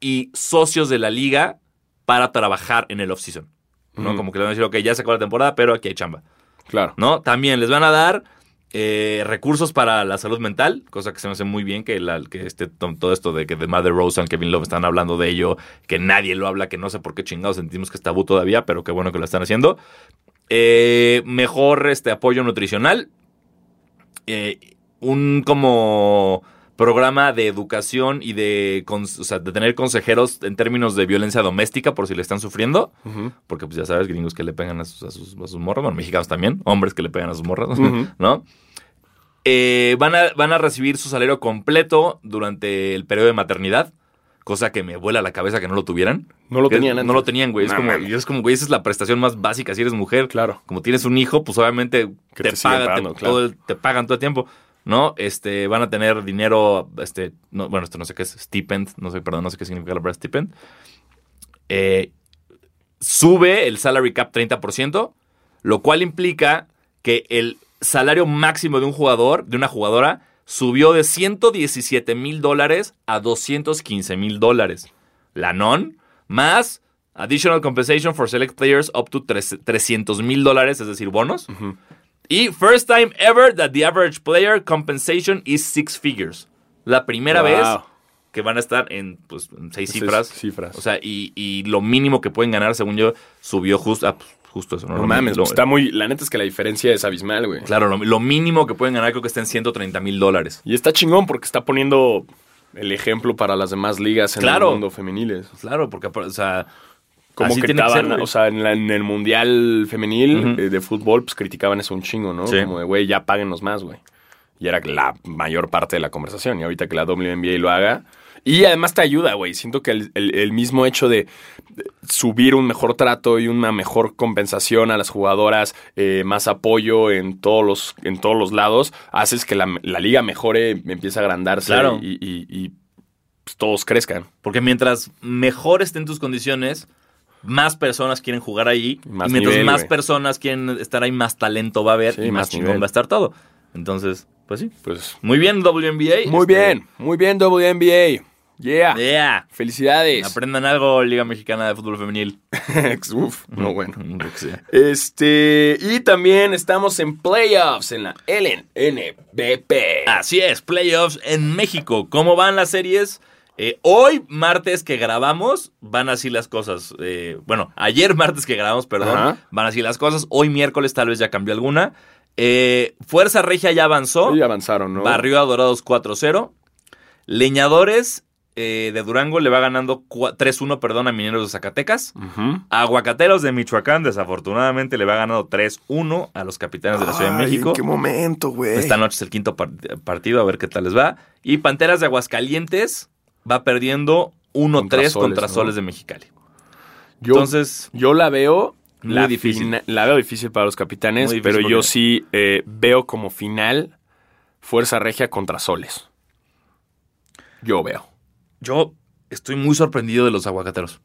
y socios de la liga para trabajar en el off-season. ¿no? Como que le van a decir, ok, ya se acabó la temporada, pero aquí hay chamba. Claro. ¿no? También les van a dar eh, recursos para la salud mental, cosa que se me hace muy bien que, la, que este, to- todo esto de que de Mother Rose and Kevin Love están hablando de ello, que nadie lo habla, que no sé por qué chingados sentimos que es tabú todavía, pero qué bueno que lo están haciendo. Eh, mejor este, apoyo nutricional. Eh, un como programa de educación y de, o sea, de tener consejeros en términos de violencia doméstica por si le están sufriendo. Porque pues ya sabes, gringos que le pegan a sus, a sus, a sus morras, bueno, mexicanos también, hombres que le pegan a sus morras, Ujú. ¿no? Eh, van, a, van a recibir su salario completo durante el periodo de maternidad, cosa que me vuela la cabeza que no lo tuvieran. No lo tenían No antes. lo tenían, güey. Es, No como, es como, güey, esa es la prestación más básica si eres mujer. Claro. Como tienes un hijo, pues obviamente Que te, te siguen pagan, pagando, te, claro. todo el- te pagan todo el tiempo. ¿No? Este, van a tener dinero, este, no, bueno, esto no sé qué es, stipend, no sé, perdón, no sé qué significa la palabra stipend. Eh, sube el salary cap 30%, lo cual implica que el salario máximo de un jugador, de una jugadora, subió de 117 mil dólares a 215 mil dólares. La non, más additional compensation for select players up to 300 mil dólares, es decir, bonos. Ujú. Y first time ever that the average player compensation is six figures. La primera Wow. vez que van a estar en, pues, en seis Seis cifras. cifras. O sea, y, y lo mínimo que pueden ganar, según yo, subió justo, ah, pues, justo eso. No, mames, lo- pues está muy. La neta es que la diferencia es abismal, güey. Claro, lo, lo mínimo que pueden ganar creo que está en 130 mil dólares. Y está chingón porque está poniendo el ejemplo para las demás ligas en Claro. el mundo femeniles. Claro, porque, o sea, Como así ser, güey. o sea, en, la- en el mundial femenil eh, de fútbol, pues criticaban eso un chingo, ¿no? Sí. Como de, güey, ya páguenos más, güey. Y era la mayor parte de la conversación. Y ahorita que la WNBA lo haga. Y además te ayuda, güey. Siento que el, el- el mismo hecho de de subir un mejor trato y una mejor compensación a las jugadoras, eh, más apoyo en todos los, en todos los lados, haces que la, la liga mejore, empiece a agrandarse Claro. y, y- y, pues, todos crezcan. porque mientras mejor estén tus condiciones, más personas quieren jugar ahí. Más y mientras nivel, más personas quieren estar ahí, más talento va a haber Sí, y más, más chingón va a estar todo. Entonces, pues sí. Pues Muy bien, WNBA. muy Este, bien, muy bien WNBA. Yeah. Yeah. Felicidades. Aprendan algo, Liga Mexicana de Fútbol Femenil. Uf, no bueno. Este, y también estamos en playoffs en la LNBP. Así es, playoffs en México. ¿Cómo van las series? Eh, hoy, martes que grabamos, van así las cosas. Eh, bueno, ayer martes que grabamos, perdón, Ajá. van así las cosas. Hoy miércoles tal vez ya cambió alguna. Eh, Fuerza Regia ya avanzó. Hoy avanzaron, ¿no? Barrió a Dorados 4-0. Leñadores de Durango le va ganando cua- 3-1, perdón, a Mineros de Zacatecas. Aguacateros de Michoacán, desafortunadamente, le va ganando 3-1 a los capitanes de la Ciudad de México. ¿en qué momento, güey? Esta noche es el quinto par- partido, a ver qué tal les va. Y Panteras de Aguascalientes va perdiendo 1-3 Contra contra, Soles, de Mexicali. Yo, Entonces, yo la veo Muy la difícil. fina- la veo difícil para los capitanes, pero yo sí eh, veo como final Fuerza Regia contra Soles. Yo veo. yo estoy muy sorprendido de los aguacateros.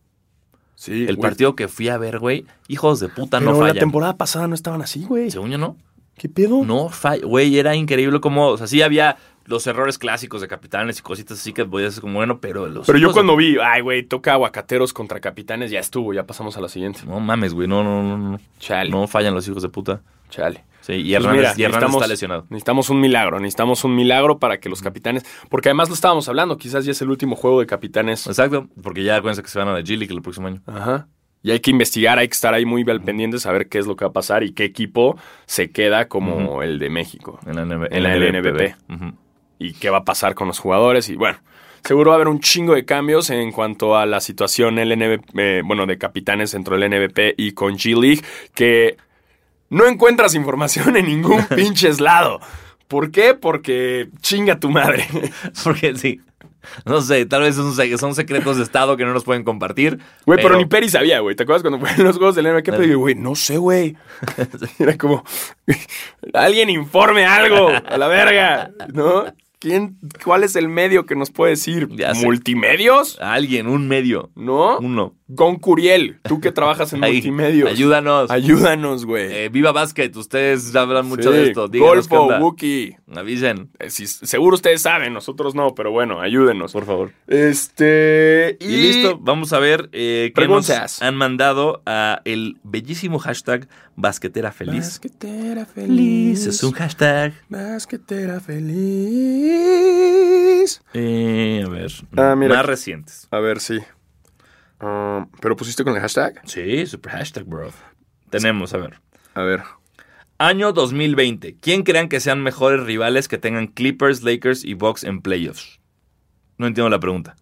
Sí, El güey. partido que fui a ver, güey, hijos de puta, Pero no la fallan. temporada pasada no estaban así, güey. Según yo, no. ¿Qué pedo? No falla. Güey, era increíble como, o sea, sí había los errores clásicos de capitanes y cositas así que voy a decir como bueno, pero los. Pero yo de- cuando vi, ay, güey, toca aguacateros contra capitanes, ya estuvo, ya pasamos a la siguiente. No mames, güey, no, no, no, no. Chale. No fallan los hijos de puta. Chale. Sí, y Pues Hernández, mira, y Hernández está lesionado. Necesitamos un milagro, necesitamos un milagro para que los capitanes, porque además lo estábamos hablando, quizás ya es el último juego de capitanes. Exacto, porque ya acuérdense que se van a la G League el próximo año. Ajá. Y hay que investigar, hay que estar ahí muy al pendiente, saber qué es lo que va a pasar y qué equipo se queda como el de México En la, NB En la LNBP. Y qué va a pasar con los jugadores y bueno. Seguro va a haber un chingo de cambios en cuanto a la situación LNB, eh, bueno, de capitanes dentro del NBP y con G League, que no encuentras información en ningún pinches lado. ¿Por qué? Porque chinga tu madre. Porque sí. No sé, tal vez son, se- son secretos de Estado que no nos pueden compartir. Güey, pero, ni Peri sabía, güey. ¿Te acuerdas cuando fueron los juegos del NBA? ¿Qué pedí? Güey, no sé, güey. Era como, alguien informe algo, a la verga, ¿no? ¿Quién, ¿Cuál es el medio que nos puede decir? Ya. ¿Multimedios? Alguien, un medio. ¿No? Uno. Gon Curiel, tú que trabajas en Ahí, multimedios. Ayúdanos. Ayúdanos, güey. Eh, Viva Basket, ustedes hablan mucho Sí, de esto. Díganos Golfo. Wookie. Avisen, Eh, sí, seguro ustedes saben, nosotros no, pero bueno, ayúdenos. por favor. Este. Y, Y, listo, vamos a ver eh, qué nos han mandado a el bellísimo hashtag basquetera feliz. Basquetera Feliz es un hashtag. Basquetera feliz. A ver, Ah, mira más recientes. A ver, sí. Um, ¿Pero pusiste con el hashtag? Sí, super hashtag, bro. Tenemos, a ver. A ver. Año 2020. ¿Quién crean que sean mejores rivales que tengan Clippers, Lakers y Bucks en playoffs? No entiendo la pregunta.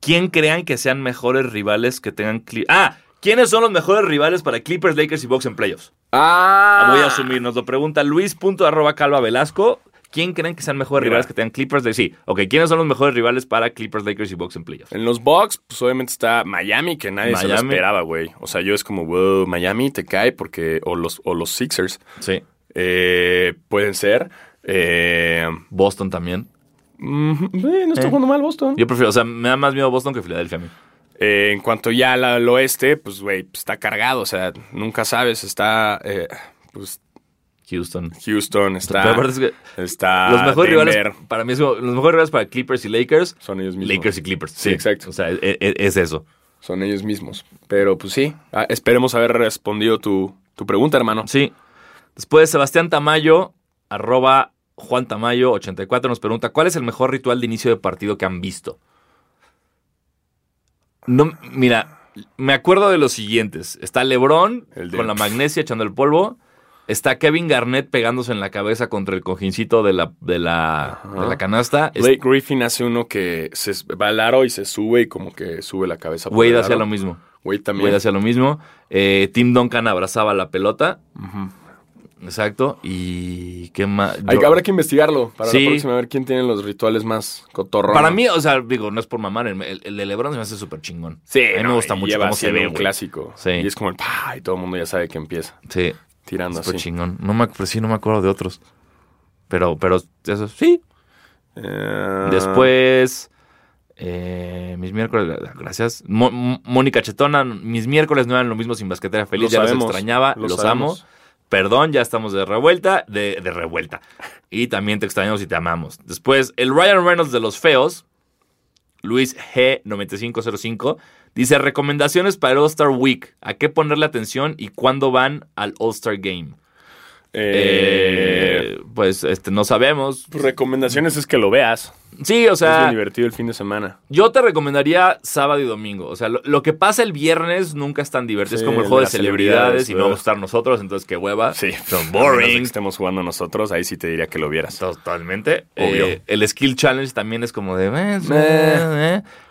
¿Quién crean que sean mejores rivales que tengan Clippers? Ah, ¿quiénes son los mejores rivales para Clippers, Lakers y Bucks en playoffs? Ah, Voy a asumir, nos lo pregunta Luis.calva Velasco. ¿Quién creen que sean mejores Mira. rivales que tengan Clippers? De sí, ok, ¿quiénes son los mejores rivales para Clippers, Lakers y Bucks en playoffs? En los Bucks, pues obviamente está Miami, que nadie se lo esperaba, güey. O sea, yo es como, wow, Miami te cae porque. O los, o los Sixers. Sí. eh, pueden ser. Eh, Boston también. mm, eh, no está Eh. jugando mal Boston. Yo prefiero, o sea, me da más miedo Boston que Filadelfia a mí. Eh, en cuanto ya al, al oeste, pues, güey, pues, está cargado. O sea, nunca sabes. Está. eh, pues Houston. Houston, está. Es que está los mejores Denver. rivales para mí es como- los mejores rivales para Clippers y Lakers, Son ellos mismos. Lakers y Clippers. Sí, exacto. O sea, e- e- es, eso. Son ellos mismos. Pero pues sí, ah, esperemos haber respondido tu, tu pregunta, hermano. Sí. Después Sebastián Tamayo, arroba Juan Tamayo 84 nos pregunta, ¿cuál es el mejor ritual de inicio de partido que han visto? No, mira, me acuerdo de los siguientes. Está LeBron El de- con la magnesia echando el polvo. Está Kevin Garnett pegándose en la cabeza contra el cojincito de la, de la, de la canasta. Blake Griffin hace uno que se va al aro y se sube y como que sube la cabeza. Wade hacía lo mismo. Wade también. Wade hacía lo mismo. Eh, Tim Duncan abrazaba la pelota. Exacto. Y qué más. Yo- habrá que investigarlo para Sí. la próxima, a ver quién tiene los rituales más cotorrones. Para mí, o sea, digo, no es por mamar, el, de LeBron se me hace súper chingón. sí, a mí no, me gusta mucho cómo se ve, un clásico. Sí. Y es como el pa, y todo el mundo ya sabe que empieza Sí, tirando así. chingón. No me, pero sí, no me acuerdo de otros. Pero, pero, eso sí. Eh, Después, eh, mis miércoles, gracias. Mo- Mónica Chetona, mis miércoles no eran lo mismo sin basquetera feliz. Lo ya sabemos, los extrañaba, lo los sabemos. amo. Perdón, ya estamos de revuelta, de, de revuelta. Y también te extrañamos y te amamos. Después, el Ryan Reynolds de los feos, Luis G9505, dice recomendaciones para el All-Star Week. ¿A qué ponerle atención y cuándo van al All-Star Game? eh, Eh, pues este, no sabemos. pues, recomendaciones es que lo veas. Sí, o es sea, bien divertido el fin de semana. yo te recomendaría sábado y domingo. O sea, lo, lo que pasa el viernes nunca es tan divertido. Sí, es como el juego de celebridades, celebridades, y no vamos a estar nosotros, entonces qué hueva. Sí, Son de que boring. estemos jugando nosotros, ahí sí te diría que lo vieras. Totalmente. Obvio. Eh, el Skill Challenge también es como de...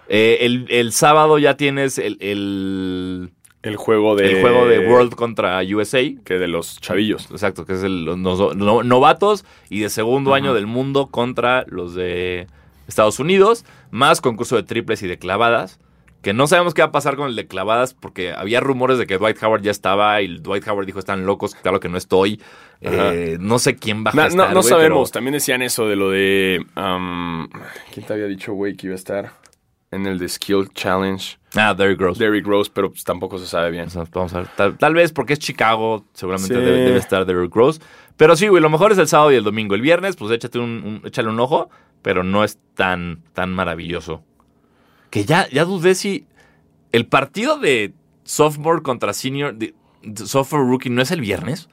eh, el, el sábado ya tienes el, el, El juego de. el juego de World contra USA. Que de los chavillos. Exacto, que es el, los no- no- novatos y de segundo año del mundo contra los de Estados Unidos, más concurso de triples y de clavadas. Que no sabemos qué va a pasar con el de clavadas porque había rumores de que Dwight Howard ya estaba y Dwight Howard dijo están locos, claro que no estoy. Eh, no sé quién va a No, no, estar, no sabemos. pero- También decían eso de lo de. ¿Quién te había dicho, güey, que iba a estar en el de Skill Challenge? Ah, Derrick Rose. Derrick Rose, pero pues tampoco se sabe bien. O sea, vamos a ver. Tal, tal vez porque es Chicago, seguramente Sí. debe, debe estar Derrick Rose. Pero sí, güey, lo mejor es el sábado y el domingo. El viernes, pues échate un, un- échale un ojo, pero no es tan, tan maravilloso. Que ya, ya dudé si el partido de sophomore contra senior, de, de sophomore rookie, ¿no es el viernes?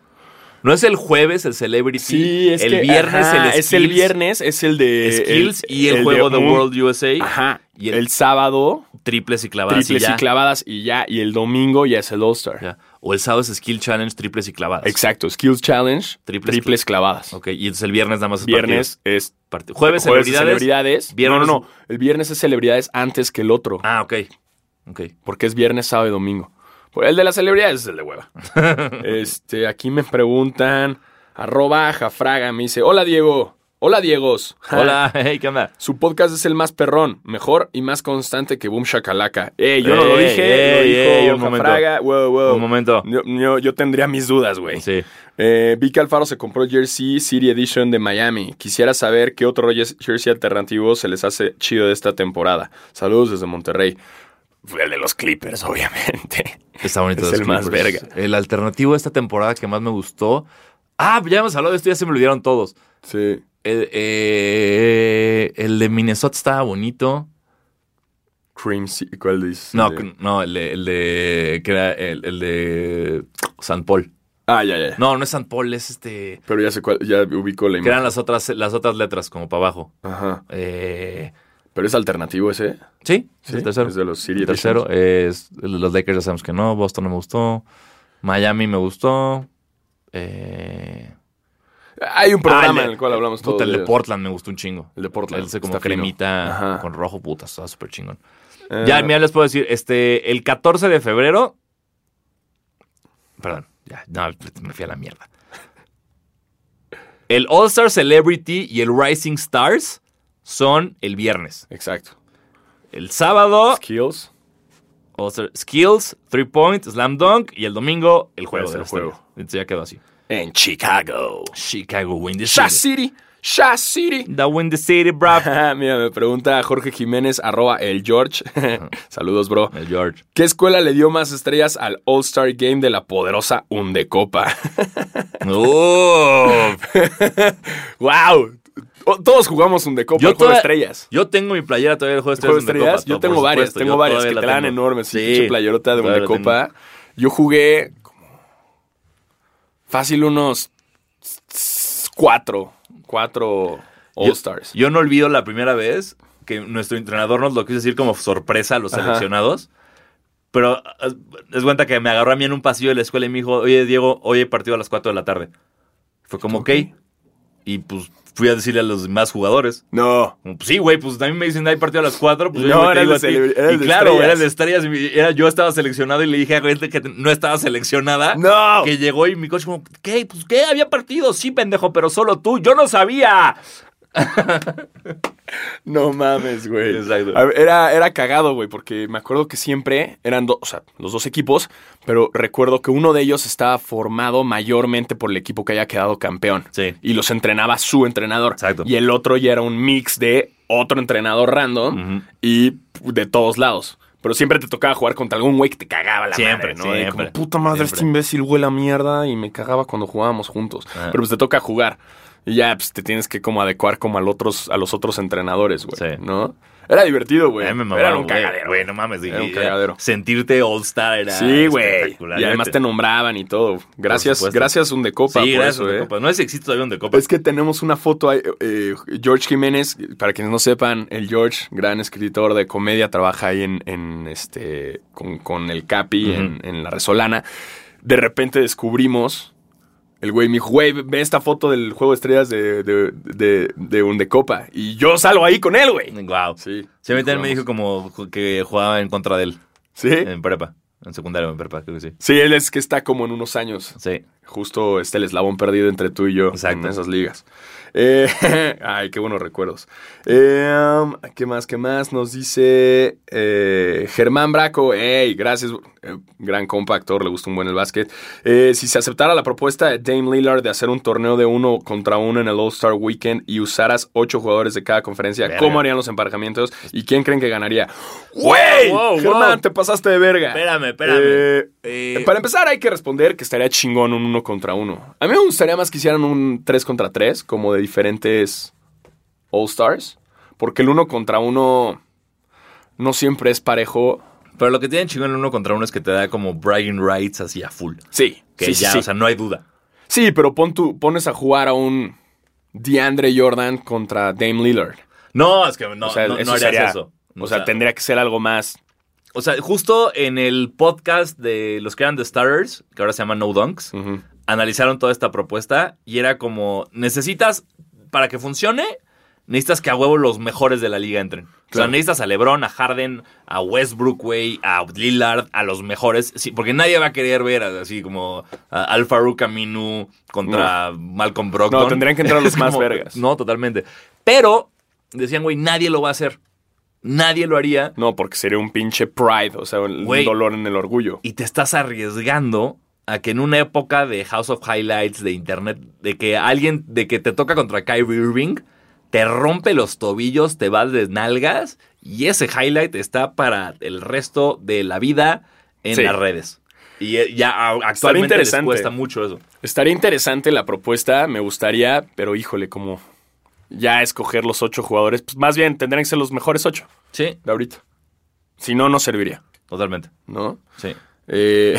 ¿No es el jueves el celebrity? Sí, es el que, viernes ajá, el es el viernes, es el de Skills y el, juego de, World USA. Ajá. Y Y el- el, sábado Triples y clavadas triples y y, ya. clavadas y ya y el domingo ya es el All Star. Ya. O el sábado es Skill Challenge, triples y clavadas. Exacto, Skills Challenge, Triples triples, clavadas. Ok, y entonces el viernes nada más es Viernes es partido. Parti- Jueves, jueves de celebridades. celebridades. Viernes- No, no, no. El viernes es celebridades antes que el otro. Ah, ok. Ok. Porque es viernes, sábado y domingo. Pues el de las celebridades es el de hueva. este, aquí me preguntan, arroba jafraga, me dice, hola Diego, Hola, Diegos. Hola, hey, ¿qué onda? Su podcast es el más perrón, mejor y más constante que Boom Shakalaka. Ey, yo no lo dije, ey, lo dijo ey, un momento. Jafraga. Wow, wow. Un momento. Yo, yo- yo tendría mis dudas, güey. Sí. Eh, vi que Alfaro se compró Jersey City Edition de Miami. Quisiera saber qué otro jersey alternativo se les hace chido de esta temporada. Saludos desde Monterrey. Fue el de los Clippers, obviamente. Está bonito. Es los el más verga. El alternativo de esta temporada que más me gustó. Ah, ya hemos hablado de esto, ya se me olvidaron todos. Sí. El, eh, el de Minnesota estaba bonito. Cream City, ¿cuál dices? No, De- no, el de, el de. que era el, el de. San Paul. Ah, ya, ya. No, no es San Paul, es este. Pero ya sé cuál, ya ubico la Que eran imagen. las otras, las otras letras, como para abajo. Ajá. Eh, Pero es alternativo ese. sí, Sí, es el tercero. es de los City El tercero es los Lakers ya sabemos que no, Boston no me gustó, Miami me gustó. Eh, Hay un programa ah, en el cual hablamos todo. puta, el de. Portland me gustó un chingo. El de Portland. Ese como está cremita con rojo, puta, estaba súper chingón. Eh, Ya, mira, les puedo decir, este, el 14 de febrero. Perdón, ya, no, me fui a la mierda. El All Star Celebrity y el Rising Stars son el viernes. Exacto. El sábado, Skills. All Star Skills, Three Point, Slam Dunk y el domingo, el juego. El juego. Entonces ya quedó así. En Chicago. Chicago Win the City. City. Shah City. The Win the City, bro. Mira, me pregunta Jorge Jiménez, arroba el George. Saludos, bro. El George. ¿Qué escuela le dio más estrellas al All-Star Game de la poderosa Undecopa? ¡Oh! ¡Wow! Todos jugamos Yo el juego de toda- estrellas. Yo tengo mi playera todavía del juego de ¿El juego de estrellas. estrellas? Yo tengo varias, supuesto, tengo yo varias que te dan enormes. Sí, playerota de la Undecopa. Yo jugué como fácil unos cuatro, cuatro All-Stars. Yo no olvido la primera vez que nuestro entrenador nos lo quiso decir como sorpresa a los Ajá. seleccionados. Pero es- es cuenta que me agarró a mí en un pasillo de la escuela y me dijo, oye, Diego, hoy hay partido a las 4 de la tarde. Fue como, ok. Y pues fui a decirle a los demás jugadores. No. Pues sí, güey, pues también me dicen hay partido a las 4. Pues yo No, eras digo a ti. eras Y claro, de estrellas. Era, yo estaba seleccionado y le dije a gente que no estaba seleccionada. No. Que llegó y mi coach como, ¿qué? Pues ¿qué? Había partido. Sí, pendejo, pero solo tú. Yo no sabía. No mames, güey. Exacto. A ver, Era, era cagado, güey, porque me acuerdo que siempre eran dos, o sea, los dos equipos, pero recuerdo que uno de ellos estaba formado mayormente por el equipo que haya quedado campeón. Sí. Y los entrenaba su entrenador. Exacto. Y el otro ya era un mix de otro entrenador random y de todos lados. Pero siempre te tocaba jugar contra algún güey que te cagaba la Siempre, madre, ¿no? Siempre, como, puta madre, siempre. este imbécil huele a mierda y me cagaba cuando jugábamos juntos. Ah. Pero pues te toca jugar. Y ya, pues te tienes que como adecuar como al otros, a los otros entrenadores, güey. Sí. ¿No? Era divertido, güey. A Era un cagadero. Güey, no mames. Era un cagadero. Sentirte All-Star era Sí, güey. Y además te nombraban y todo. Gracias, gracias un de copa Sí, por gracias, eso, de eh. copa. No sé si existe todavía un de copa. Es que tenemos una foto ahí, eh, George Jiménez, para quienes no sepan, el George, gran escritor de comedia, trabaja ahí en, en, este con, con el Capi en, en la Resolana. De repente descubrimos. El güey me dijo, güey, ve esta foto del juego de estrellas de, de, de, de Undecopa. Y yo salgo ahí con él, güey. Wow. Sí. Sí, a mí también me dijo como que jugaba en contra de él. ¿Sí? En prepa. En secundaria en prepa, creo que sí. Sí, él es que está como en unos años. Sí. Justo está el eslabón perdido entre tú y yo Exacto. en esas ligas. Eh, ay, qué buenos recuerdos. Eh, um, ¿Qué más? ¿Qué más? Nos dice eh, Germán Braco. Hey, gracias. Eh, gran compa, actor, le gusta un buen el básquet. Eh, si se aceptara la propuesta de Dame Lillard de hacer un torneo de uno contra uno en el All-Star Weekend y usaras ocho jugadores de cada conferencia, Verga. ¿cómo harían los emparejamientos? ¿Y quién creen que ganaría? Germán, wow. te pasaste de verga. Espérame, espérame. Eh, Eh, para empezar, hay que responder que estaría chingón un uno contra uno. A mí me gustaría más que hicieran un 3 contra 3, como de diferentes All-Stars. Porque el uno contra uno no siempre es parejo. Pero lo que tiene chingón el uno contra uno es que te da como bragging rights así a full. Sí, Que sí, ya, sí. o sea, no hay duda. Sí, pero pon tu- pones a jugar a un DeAndre Jordan contra Dame Lillard. No, es que no, o sea, no, no eso harías sería- eso. O sea, tendría que ser algo más. O sea, justo en el podcast de los que eran The Starters, que ahora se llama No Dunks, analizaron toda esta propuesta y era como, necesitas, para que funcione, necesitas que a huevo los mejores de la liga entren. O sea, necesitas a LeBron, a Harden, a Westbrook, güey, a Lillard, a los mejores. Sí, porque nadie va a querer ver así como a Al Farouk Aminu contra Malcolm Brogdon. No, tendrían que entrar los más vergas. No, totalmente. Pero decían, güey, nadie lo va a hacer. Nadie lo haría. No, porque sería un pinche pride, o sea, un Güey. dolor en el orgullo. y te estás arriesgando a que en una época de House of Highlights, de internet, de que alguien, de que te toca contra Kyrie Irving, te rompe los tobillos, te vas de nalgas y ese highlight está para el resto de la vida en Sí. las redes. Y eh, ya actualmente les cuesta mucho eso. Estaría interesante la propuesta, me gustaría, pero híjole, como ya escoger los ocho jugadores, pues más bien tendrían que ser los mejores ocho Sí, de ahorita. Si no, no serviría, totalmente. ¿no? Sí. Eh,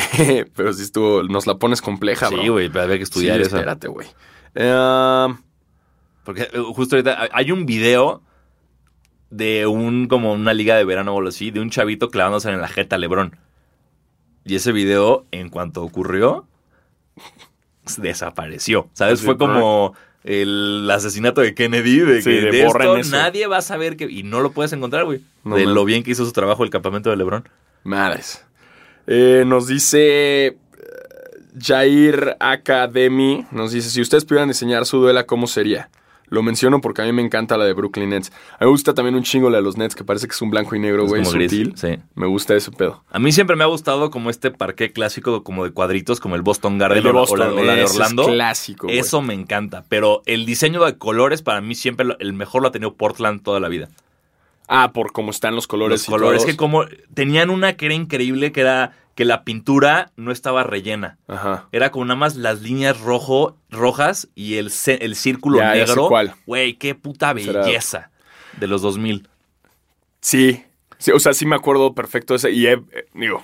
pero si estuvo, nos la pones compleja. Sí, güey, había que estudiar Sí, eso. espérate, güey. Eh, Porque eh, justo ahorita hay un video de un como una liga de verano o algo así, de un chavito clavándose en la jeta Lebrón. Y ese video, en cuanto ocurrió, desapareció. ¿Sabes? Fue como el asesinato de Kennedy, de Sí, que de esto eso. nadie va a saber que... Y no lo puedes encontrar, güey. No de lo bien que hizo su trabajo el campamento de Lebrón. Madres. Eh, nos dice eh, Jair Academy, nos dice, si ustedes pudieran diseñar su duela, ¿cómo sería? Lo menciono porque a mí me encanta la de Brooklyn Nets. A mí me gusta también un chingo la de los Nets, que parece que es un blanco y negro, güey, sutil. sí. Me gusta ese pedo. A mí siempre me ha gustado como este parque clásico, como de cuadritos, como el Boston Garden El de o la- Boston, o la, o la de es Orlando. clásico, güey. Eso me encanta. Pero el diseño de colores, para mí siempre el mejor lo ha tenido Portland toda la vida. Ah, por cómo están los colores. Los colores todos. que como tenían una que era increíble, que era que la pintura no estaba rellena. Ajá. Era como nada más las líneas rojo, rojas y el, el círculo Ya, negro. cuál. Güey, qué puta Será- belleza de los 2000. Sí. Sí, o sea, sí me acuerdo perfecto de ese. Y he- eh, digo,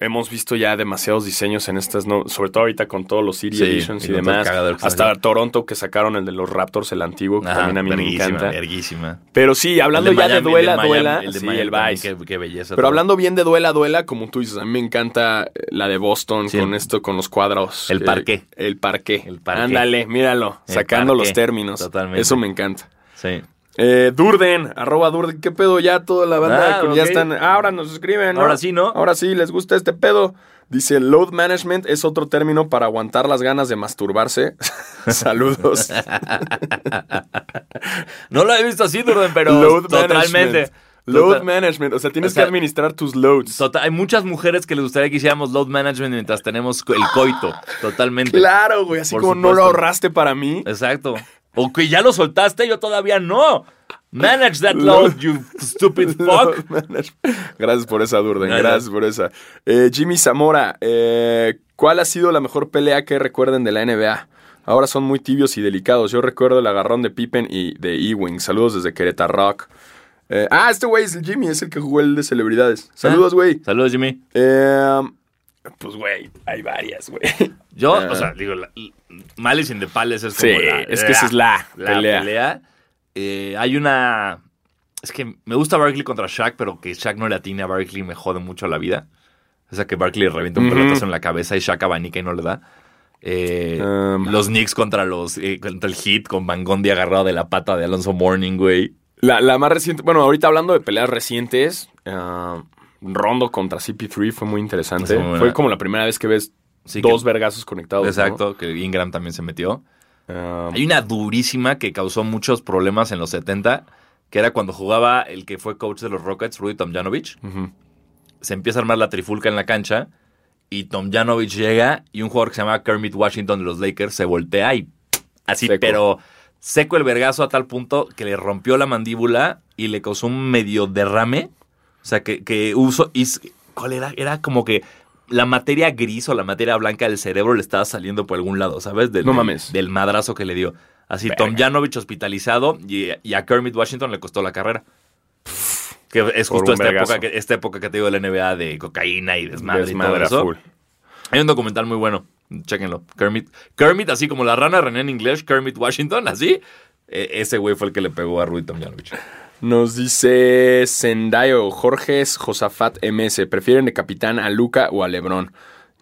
hemos visto ya demasiados diseños en estas, ¿no? sobre todo ahorita con todos los City Sí, Editions y demás. Hasta. Toronto que sacaron el de los Raptors, el antiguo, que Ajá, también a mí me encanta. verguísima. Pero sí, hablando ya Miami- de duela, el de duela. Miami- El de sí, Miami el también, Vice. qué, qué belleza. Pero todo. hablando bien de duela, duela, como tú dices, a mí me encanta eh, la de Boston Sí, con el- esto, con los cuadros. el Eh, parqué. el parqué. El parqué. Ándale, míralo, sacando parqué, los términos. totalmente. Eso me encanta. Sí. Eh, Durden, arroba Durden, ¿qué pedo? Ya toda la banda Ah, con- ya están. ah, ahora nos escriben, ¿no? Ahora sí, ¿no? Ahora sí, les gusta este pedo. Dice, load management es otro término para aguantar las ganas de masturbarse. Saludos. No lo he visto así, Durden, pero load totalmente. management. Load Total- management. O sea, tienes O sea, que administrar tus loads. Total- hay muchas mujeres que les gustaría que hiciéramos load management mientras tenemos el coito. Totalmente. Claro, güey. Así Por como no lo ahorraste para mí. Exacto. O que ya lo soltaste, yo todavía no. Manage that load, you stupid fuck. Gracias por esa, Durden. Gracias por esa. Eh, Jimmy Zamora, eh, ¿cuál ha sido la mejor pelea que recuerden de la NBA? Ahora son muy tibios y delicados. Yo recuerdo el agarrón de Pippen y de Ewing. Saludos desde Querétaro Rock. Eh, ah, este güey es el Jimmy, es el que jugó el de celebridades. Saludos, güey. Saludos, Jimmy. Eh, pues, güey, hay varias, güey. Yo, Ah. o sea, digo, la- Malice in the Palace es Sí, como la, es que esa es la pelea. Eh, hay una... Es que me gusta Barkley contra Shaq, pero que Shaq no le atine a Barkley me jode mucho la vida. O sea, que Barkley le revienta un Ujú. pelotazo en la cabeza y Shaq abanica y no le da. Eh, Um. los Knicks contra los eh, contra el Heat con Van Gundy agarrado de la pata de Alonso Morning, güey. La, la más reciente, bueno, ahorita hablando de peleas recientes, ah, Rondo contra CP3 fue muy interesante. Muy fue como la primera vez que ves Sí, dos que- vergazos conectados. ¿no? Exacto, que Ingram también se metió. Ah, Hay una durísima que causó muchos problemas en los 70, que era cuando jugaba el que fue coach de los Rockets, Rudy Tomjanovich. Se empieza a armar la trifulca en la cancha y Tomjanovich llega y un jugador que se llama Kermit Washington de los Lakers se voltea y así, Seco. pero seco el vergazo a tal punto que le rompió la mandíbula y le causó un medio derrame. O sea, que, que uso... y s- ¿Cuál era? Era como que la materia gris o la materia blanca del cerebro le estaba saliendo por algún lado, ¿sabes? Del, No mames. Del madrazo que le dio. Así, Verga. Tomjanovich hospitalizado y, y a Kermit Washington le costó la carrera. Que es Por justo esta época, que, esta época que te digo de la NBA de cocaína y desmadre, Desmadre y todo eso. Hay un documental muy bueno, chéquenlo. Kermit, Kermit, así como la rana René en inglés, Kermit Washington, así. eh, ese güey fue el que le pegó a Rudy Tomjanovich. Nos dice Sendayo, Jorge Josafat MS. ¿Prefieren de capitán a Luca o a Lebron?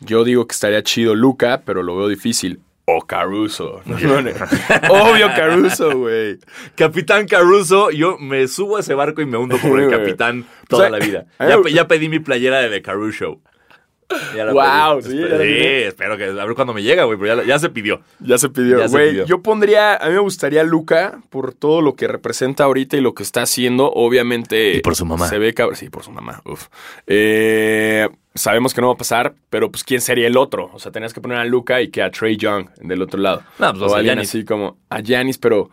Yo digo que estaría chido Luca, pero lo veo difícil. o Caruso. No, no, no. Obvio Caruso, güey. Capitán Caruso, yo me subo a ese barco y me hundo por el capitán O toda sea, la vida. Ya, ya pedí mi playera de The Caruso. Ya la Guau, pedí. sí, ya sí, espero que a ver cuándo me llega, güey, pero ya, se pidió. Ya se pidió. Güey, yo pondría, a mí me gustaría Luca por todo lo que representa ahorita y lo que está haciendo. Obviamente. Y por su mamá. Se ve cabrón. Sí, por su mamá. Uf. Eh, sabemos que no va a pasar, pero pues ¿quién sería el otro? O sea, tenías que poner a Luca y que a Trey Young del otro lado. No, pues, o Giannis. así como a Giannis, pero.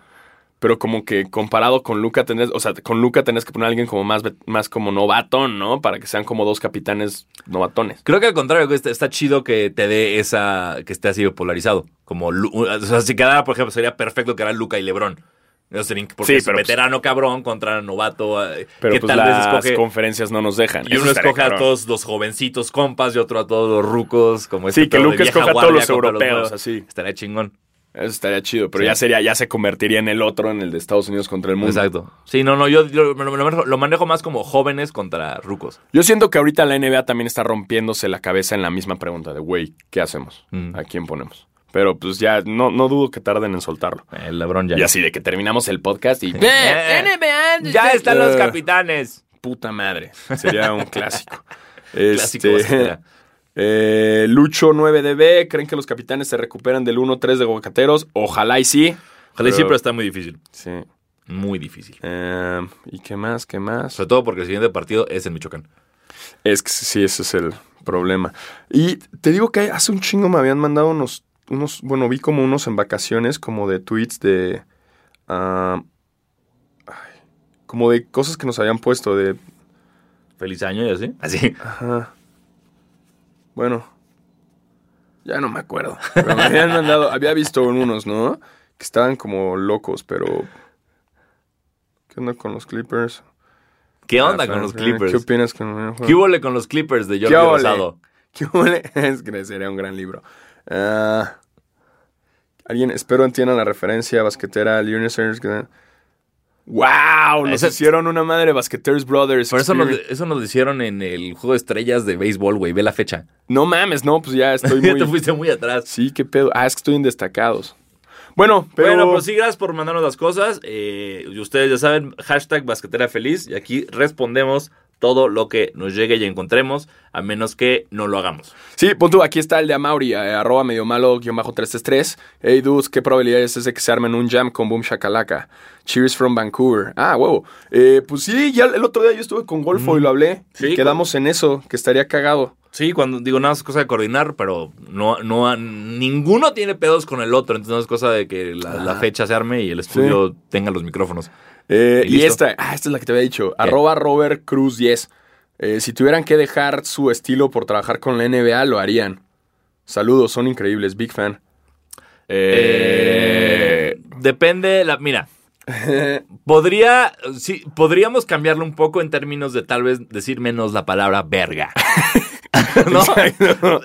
Pero como que comparado con Luca tenés, o sea, con Luca tenés que poner a alguien como más, más como novatón, ¿no? Para que sean como dos capitanes novatones. Creo que al contrario, está, está chido que te dé esa, que esté así polarizado. Como, o sea, si quedara, por ejemplo, sería perfecto que era Luca y Lebron. Porque Sí, es pero, pues- veterano cabrón contra novato. eh, Pero que pues tal las vez escoge. conferencias no nos dejan. Y uno escoge a todos los jovencitos compas y otro a todos los rucos. Como este Sí, que Luca escoja a todos los europeos, así. Estaría chingón. Eso estaría chido, pero Sí. ya sería, ya se convertiría en el otro, en el de Estados Unidos contra el mundo. Exacto. Sí, no, no, yo, yo lo, manejo, lo manejo más como jóvenes contra rucos. Yo siento que ahorita la NBA también está rompiéndose la cabeza en la misma pregunta de, güey, ¿qué hacemos? Mm. ¿A quién ponemos? Pero pues ya no, no dudo que tarden en soltarlo. El Lebron ya. Y así de que terminamos el podcast y Eh, ya están los capitanes. puta madre. Sería un clásico. Clásico Este, basquetera. Eh, Lucho 9DB, ¿creen que los capitanes se recuperan del 1-3 de Bocateros? Ojalá y sí. Ojalá y sí, pero está muy difícil. Sí. Muy difícil. Eh, ¿Y qué más? ¿Qué más? Sobre todo porque el siguiente partido es en Michoacán. Es que sí, ese es el problema. Y te digo que hace un chingo me habían mandado unos, unos bueno, vi como unos en vacaciones, como de tweets de... como de cosas que nos habían puesto, de... Feliz año y así. Así. Ajá. Bueno, ya no me acuerdo. Pero me habían mandado, había visto unos, ¿no? Que estaban como locos, pero... ¿Qué onda con los Clippers? ¿Qué onda Ah, con los ¿Qué Clippers? opinas con ¿Qué hubo con los Clippers de Jordi ¿Qué ole? Rosado? ¿Qué huele? Es que sería un gran libro. Ah, Alguien, espero entiendan la referencia basquetera. Que- ¡Wow! Nos hicieron una madre Basqueteers Brothers. Por eso nos, eso nos lo hicieron en el juego de estrellas de béisbol, güey. Ve la fecha. No mames, no, pues ya estoy Ya te muy... fuiste muy atrás. sí, qué pedo. Ah, es que estoy en destacados. Bueno, pero... Bueno, pues sí, gracias por mandarnos las cosas. Eh, y ustedes ya saben, hashtag basquetera feliz. Y aquí respondemos todo lo que nos llegue y encontremos, a menos que no lo hagamos. Sí, pon tú, aquí está el de Amauri, eh, arroba medio malo, guion bajo 333. Hey, dudes, ¿qué probabilidades es de que se armen un jam con Boom Shakalaka? Cheers from Vancouver. Ah, huevo. Eh, pues sí, ya el otro día yo estuve con Golfo y lo hablé. Sí, y quedamos en eso, que estaría cagado. Sí, cuando digo nada es cosa de coordinar, pero no, no, ninguno tiene pedos con el otro, entonces no es cosa de que la, la fecha se arme y el estudio tenga los micrófonos. Eh, Y esta, ah, esta es la que te había dicho. Arroba Robert Cruz 10. Eh, si tuvieran que dejar su estilo por trabajar con la NBA, lo harían. Saludos, son increíbles, big fan. Eh, depende, la, mira, podría, sí, podríamos cambiarlo un poco en términos de tal vez decir menos la palabra verga. ¿No?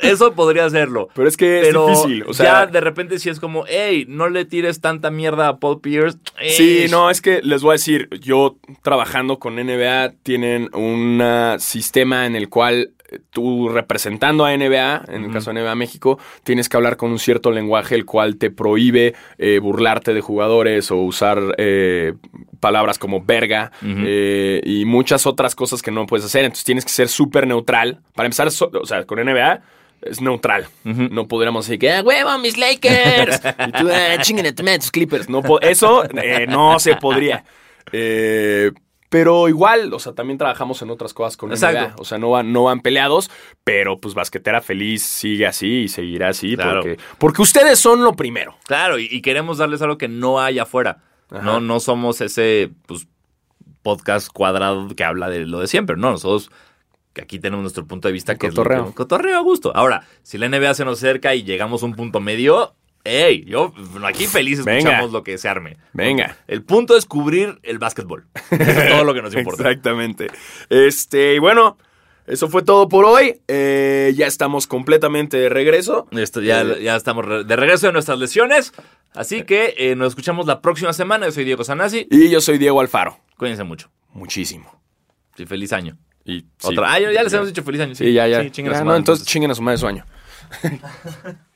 Eso podría hacerlo. Pero es que es Pero difícil. O sea, ya de repente sí es como, hey, no le tires tanta mierda a Paul Pierce. Sí, no, es que les voy a decir, yo trabajando con NBA tienen un sistema en el cual tú representando a NBA, en el caso de NBA México, tienes que hablar con un cierto lenguaje el cual te prohíbe eh, burlarte de jugadores o usar eh, palabras como verga eh, y muchas otras cosas que no puedes hacer. Entonces tienes que ser súper neutral. Para empezar, so- o sea, con NBA es neutral. No podríamos decir que, ¡ah, huevo, mis Lakers! y tú, ¡ah, chinguen tus Clippers! No eso eh, no se podría. Eh, pero igual, o sea, también trabajamos en otras cosas con Exacto. NBA. O sea, no van, no van peleados, pero pues Basquetera Feliz sigue así y seguirá así Claro. porque, porque ustedes son lo primero. Claro, y, y queremos darles algo que no hay afuera. Ajá. No, no somos ese pues, podcast cuadrado que habla de lo de siempre. No, nosotros que aquí tenemos nuestro punto de vista que Cotorreo. es que- cotorreo a gusto. Ahora, si la NBA se nos acerca y llegamos a un punto medio, hey, yo aquí feliz escuchamos Venga. lo que se arme. Venga. El punto es cubrir el básquetbol. Eso es todo lo que nos importa. Exactamente. Este, y bueno, eso fue todo por hoy. Eh, ya estamos completamente de regreso. Esto ya, Eh, ya estamos de regreso de nuestras lesiones. Así que eh, nos escuchamos la próxima semana. Yo soy Diego Sanasi. Y yo soy Diego Alfaro. Cuídense mucho. Muchísimo. Sí, feliz año. Y sí, Otra. Ah, ya, ya les hemos dicho feliz año. Sí, ya, ya. Sí, chinguen a su no, madre, entonces chinguen a su madre su año.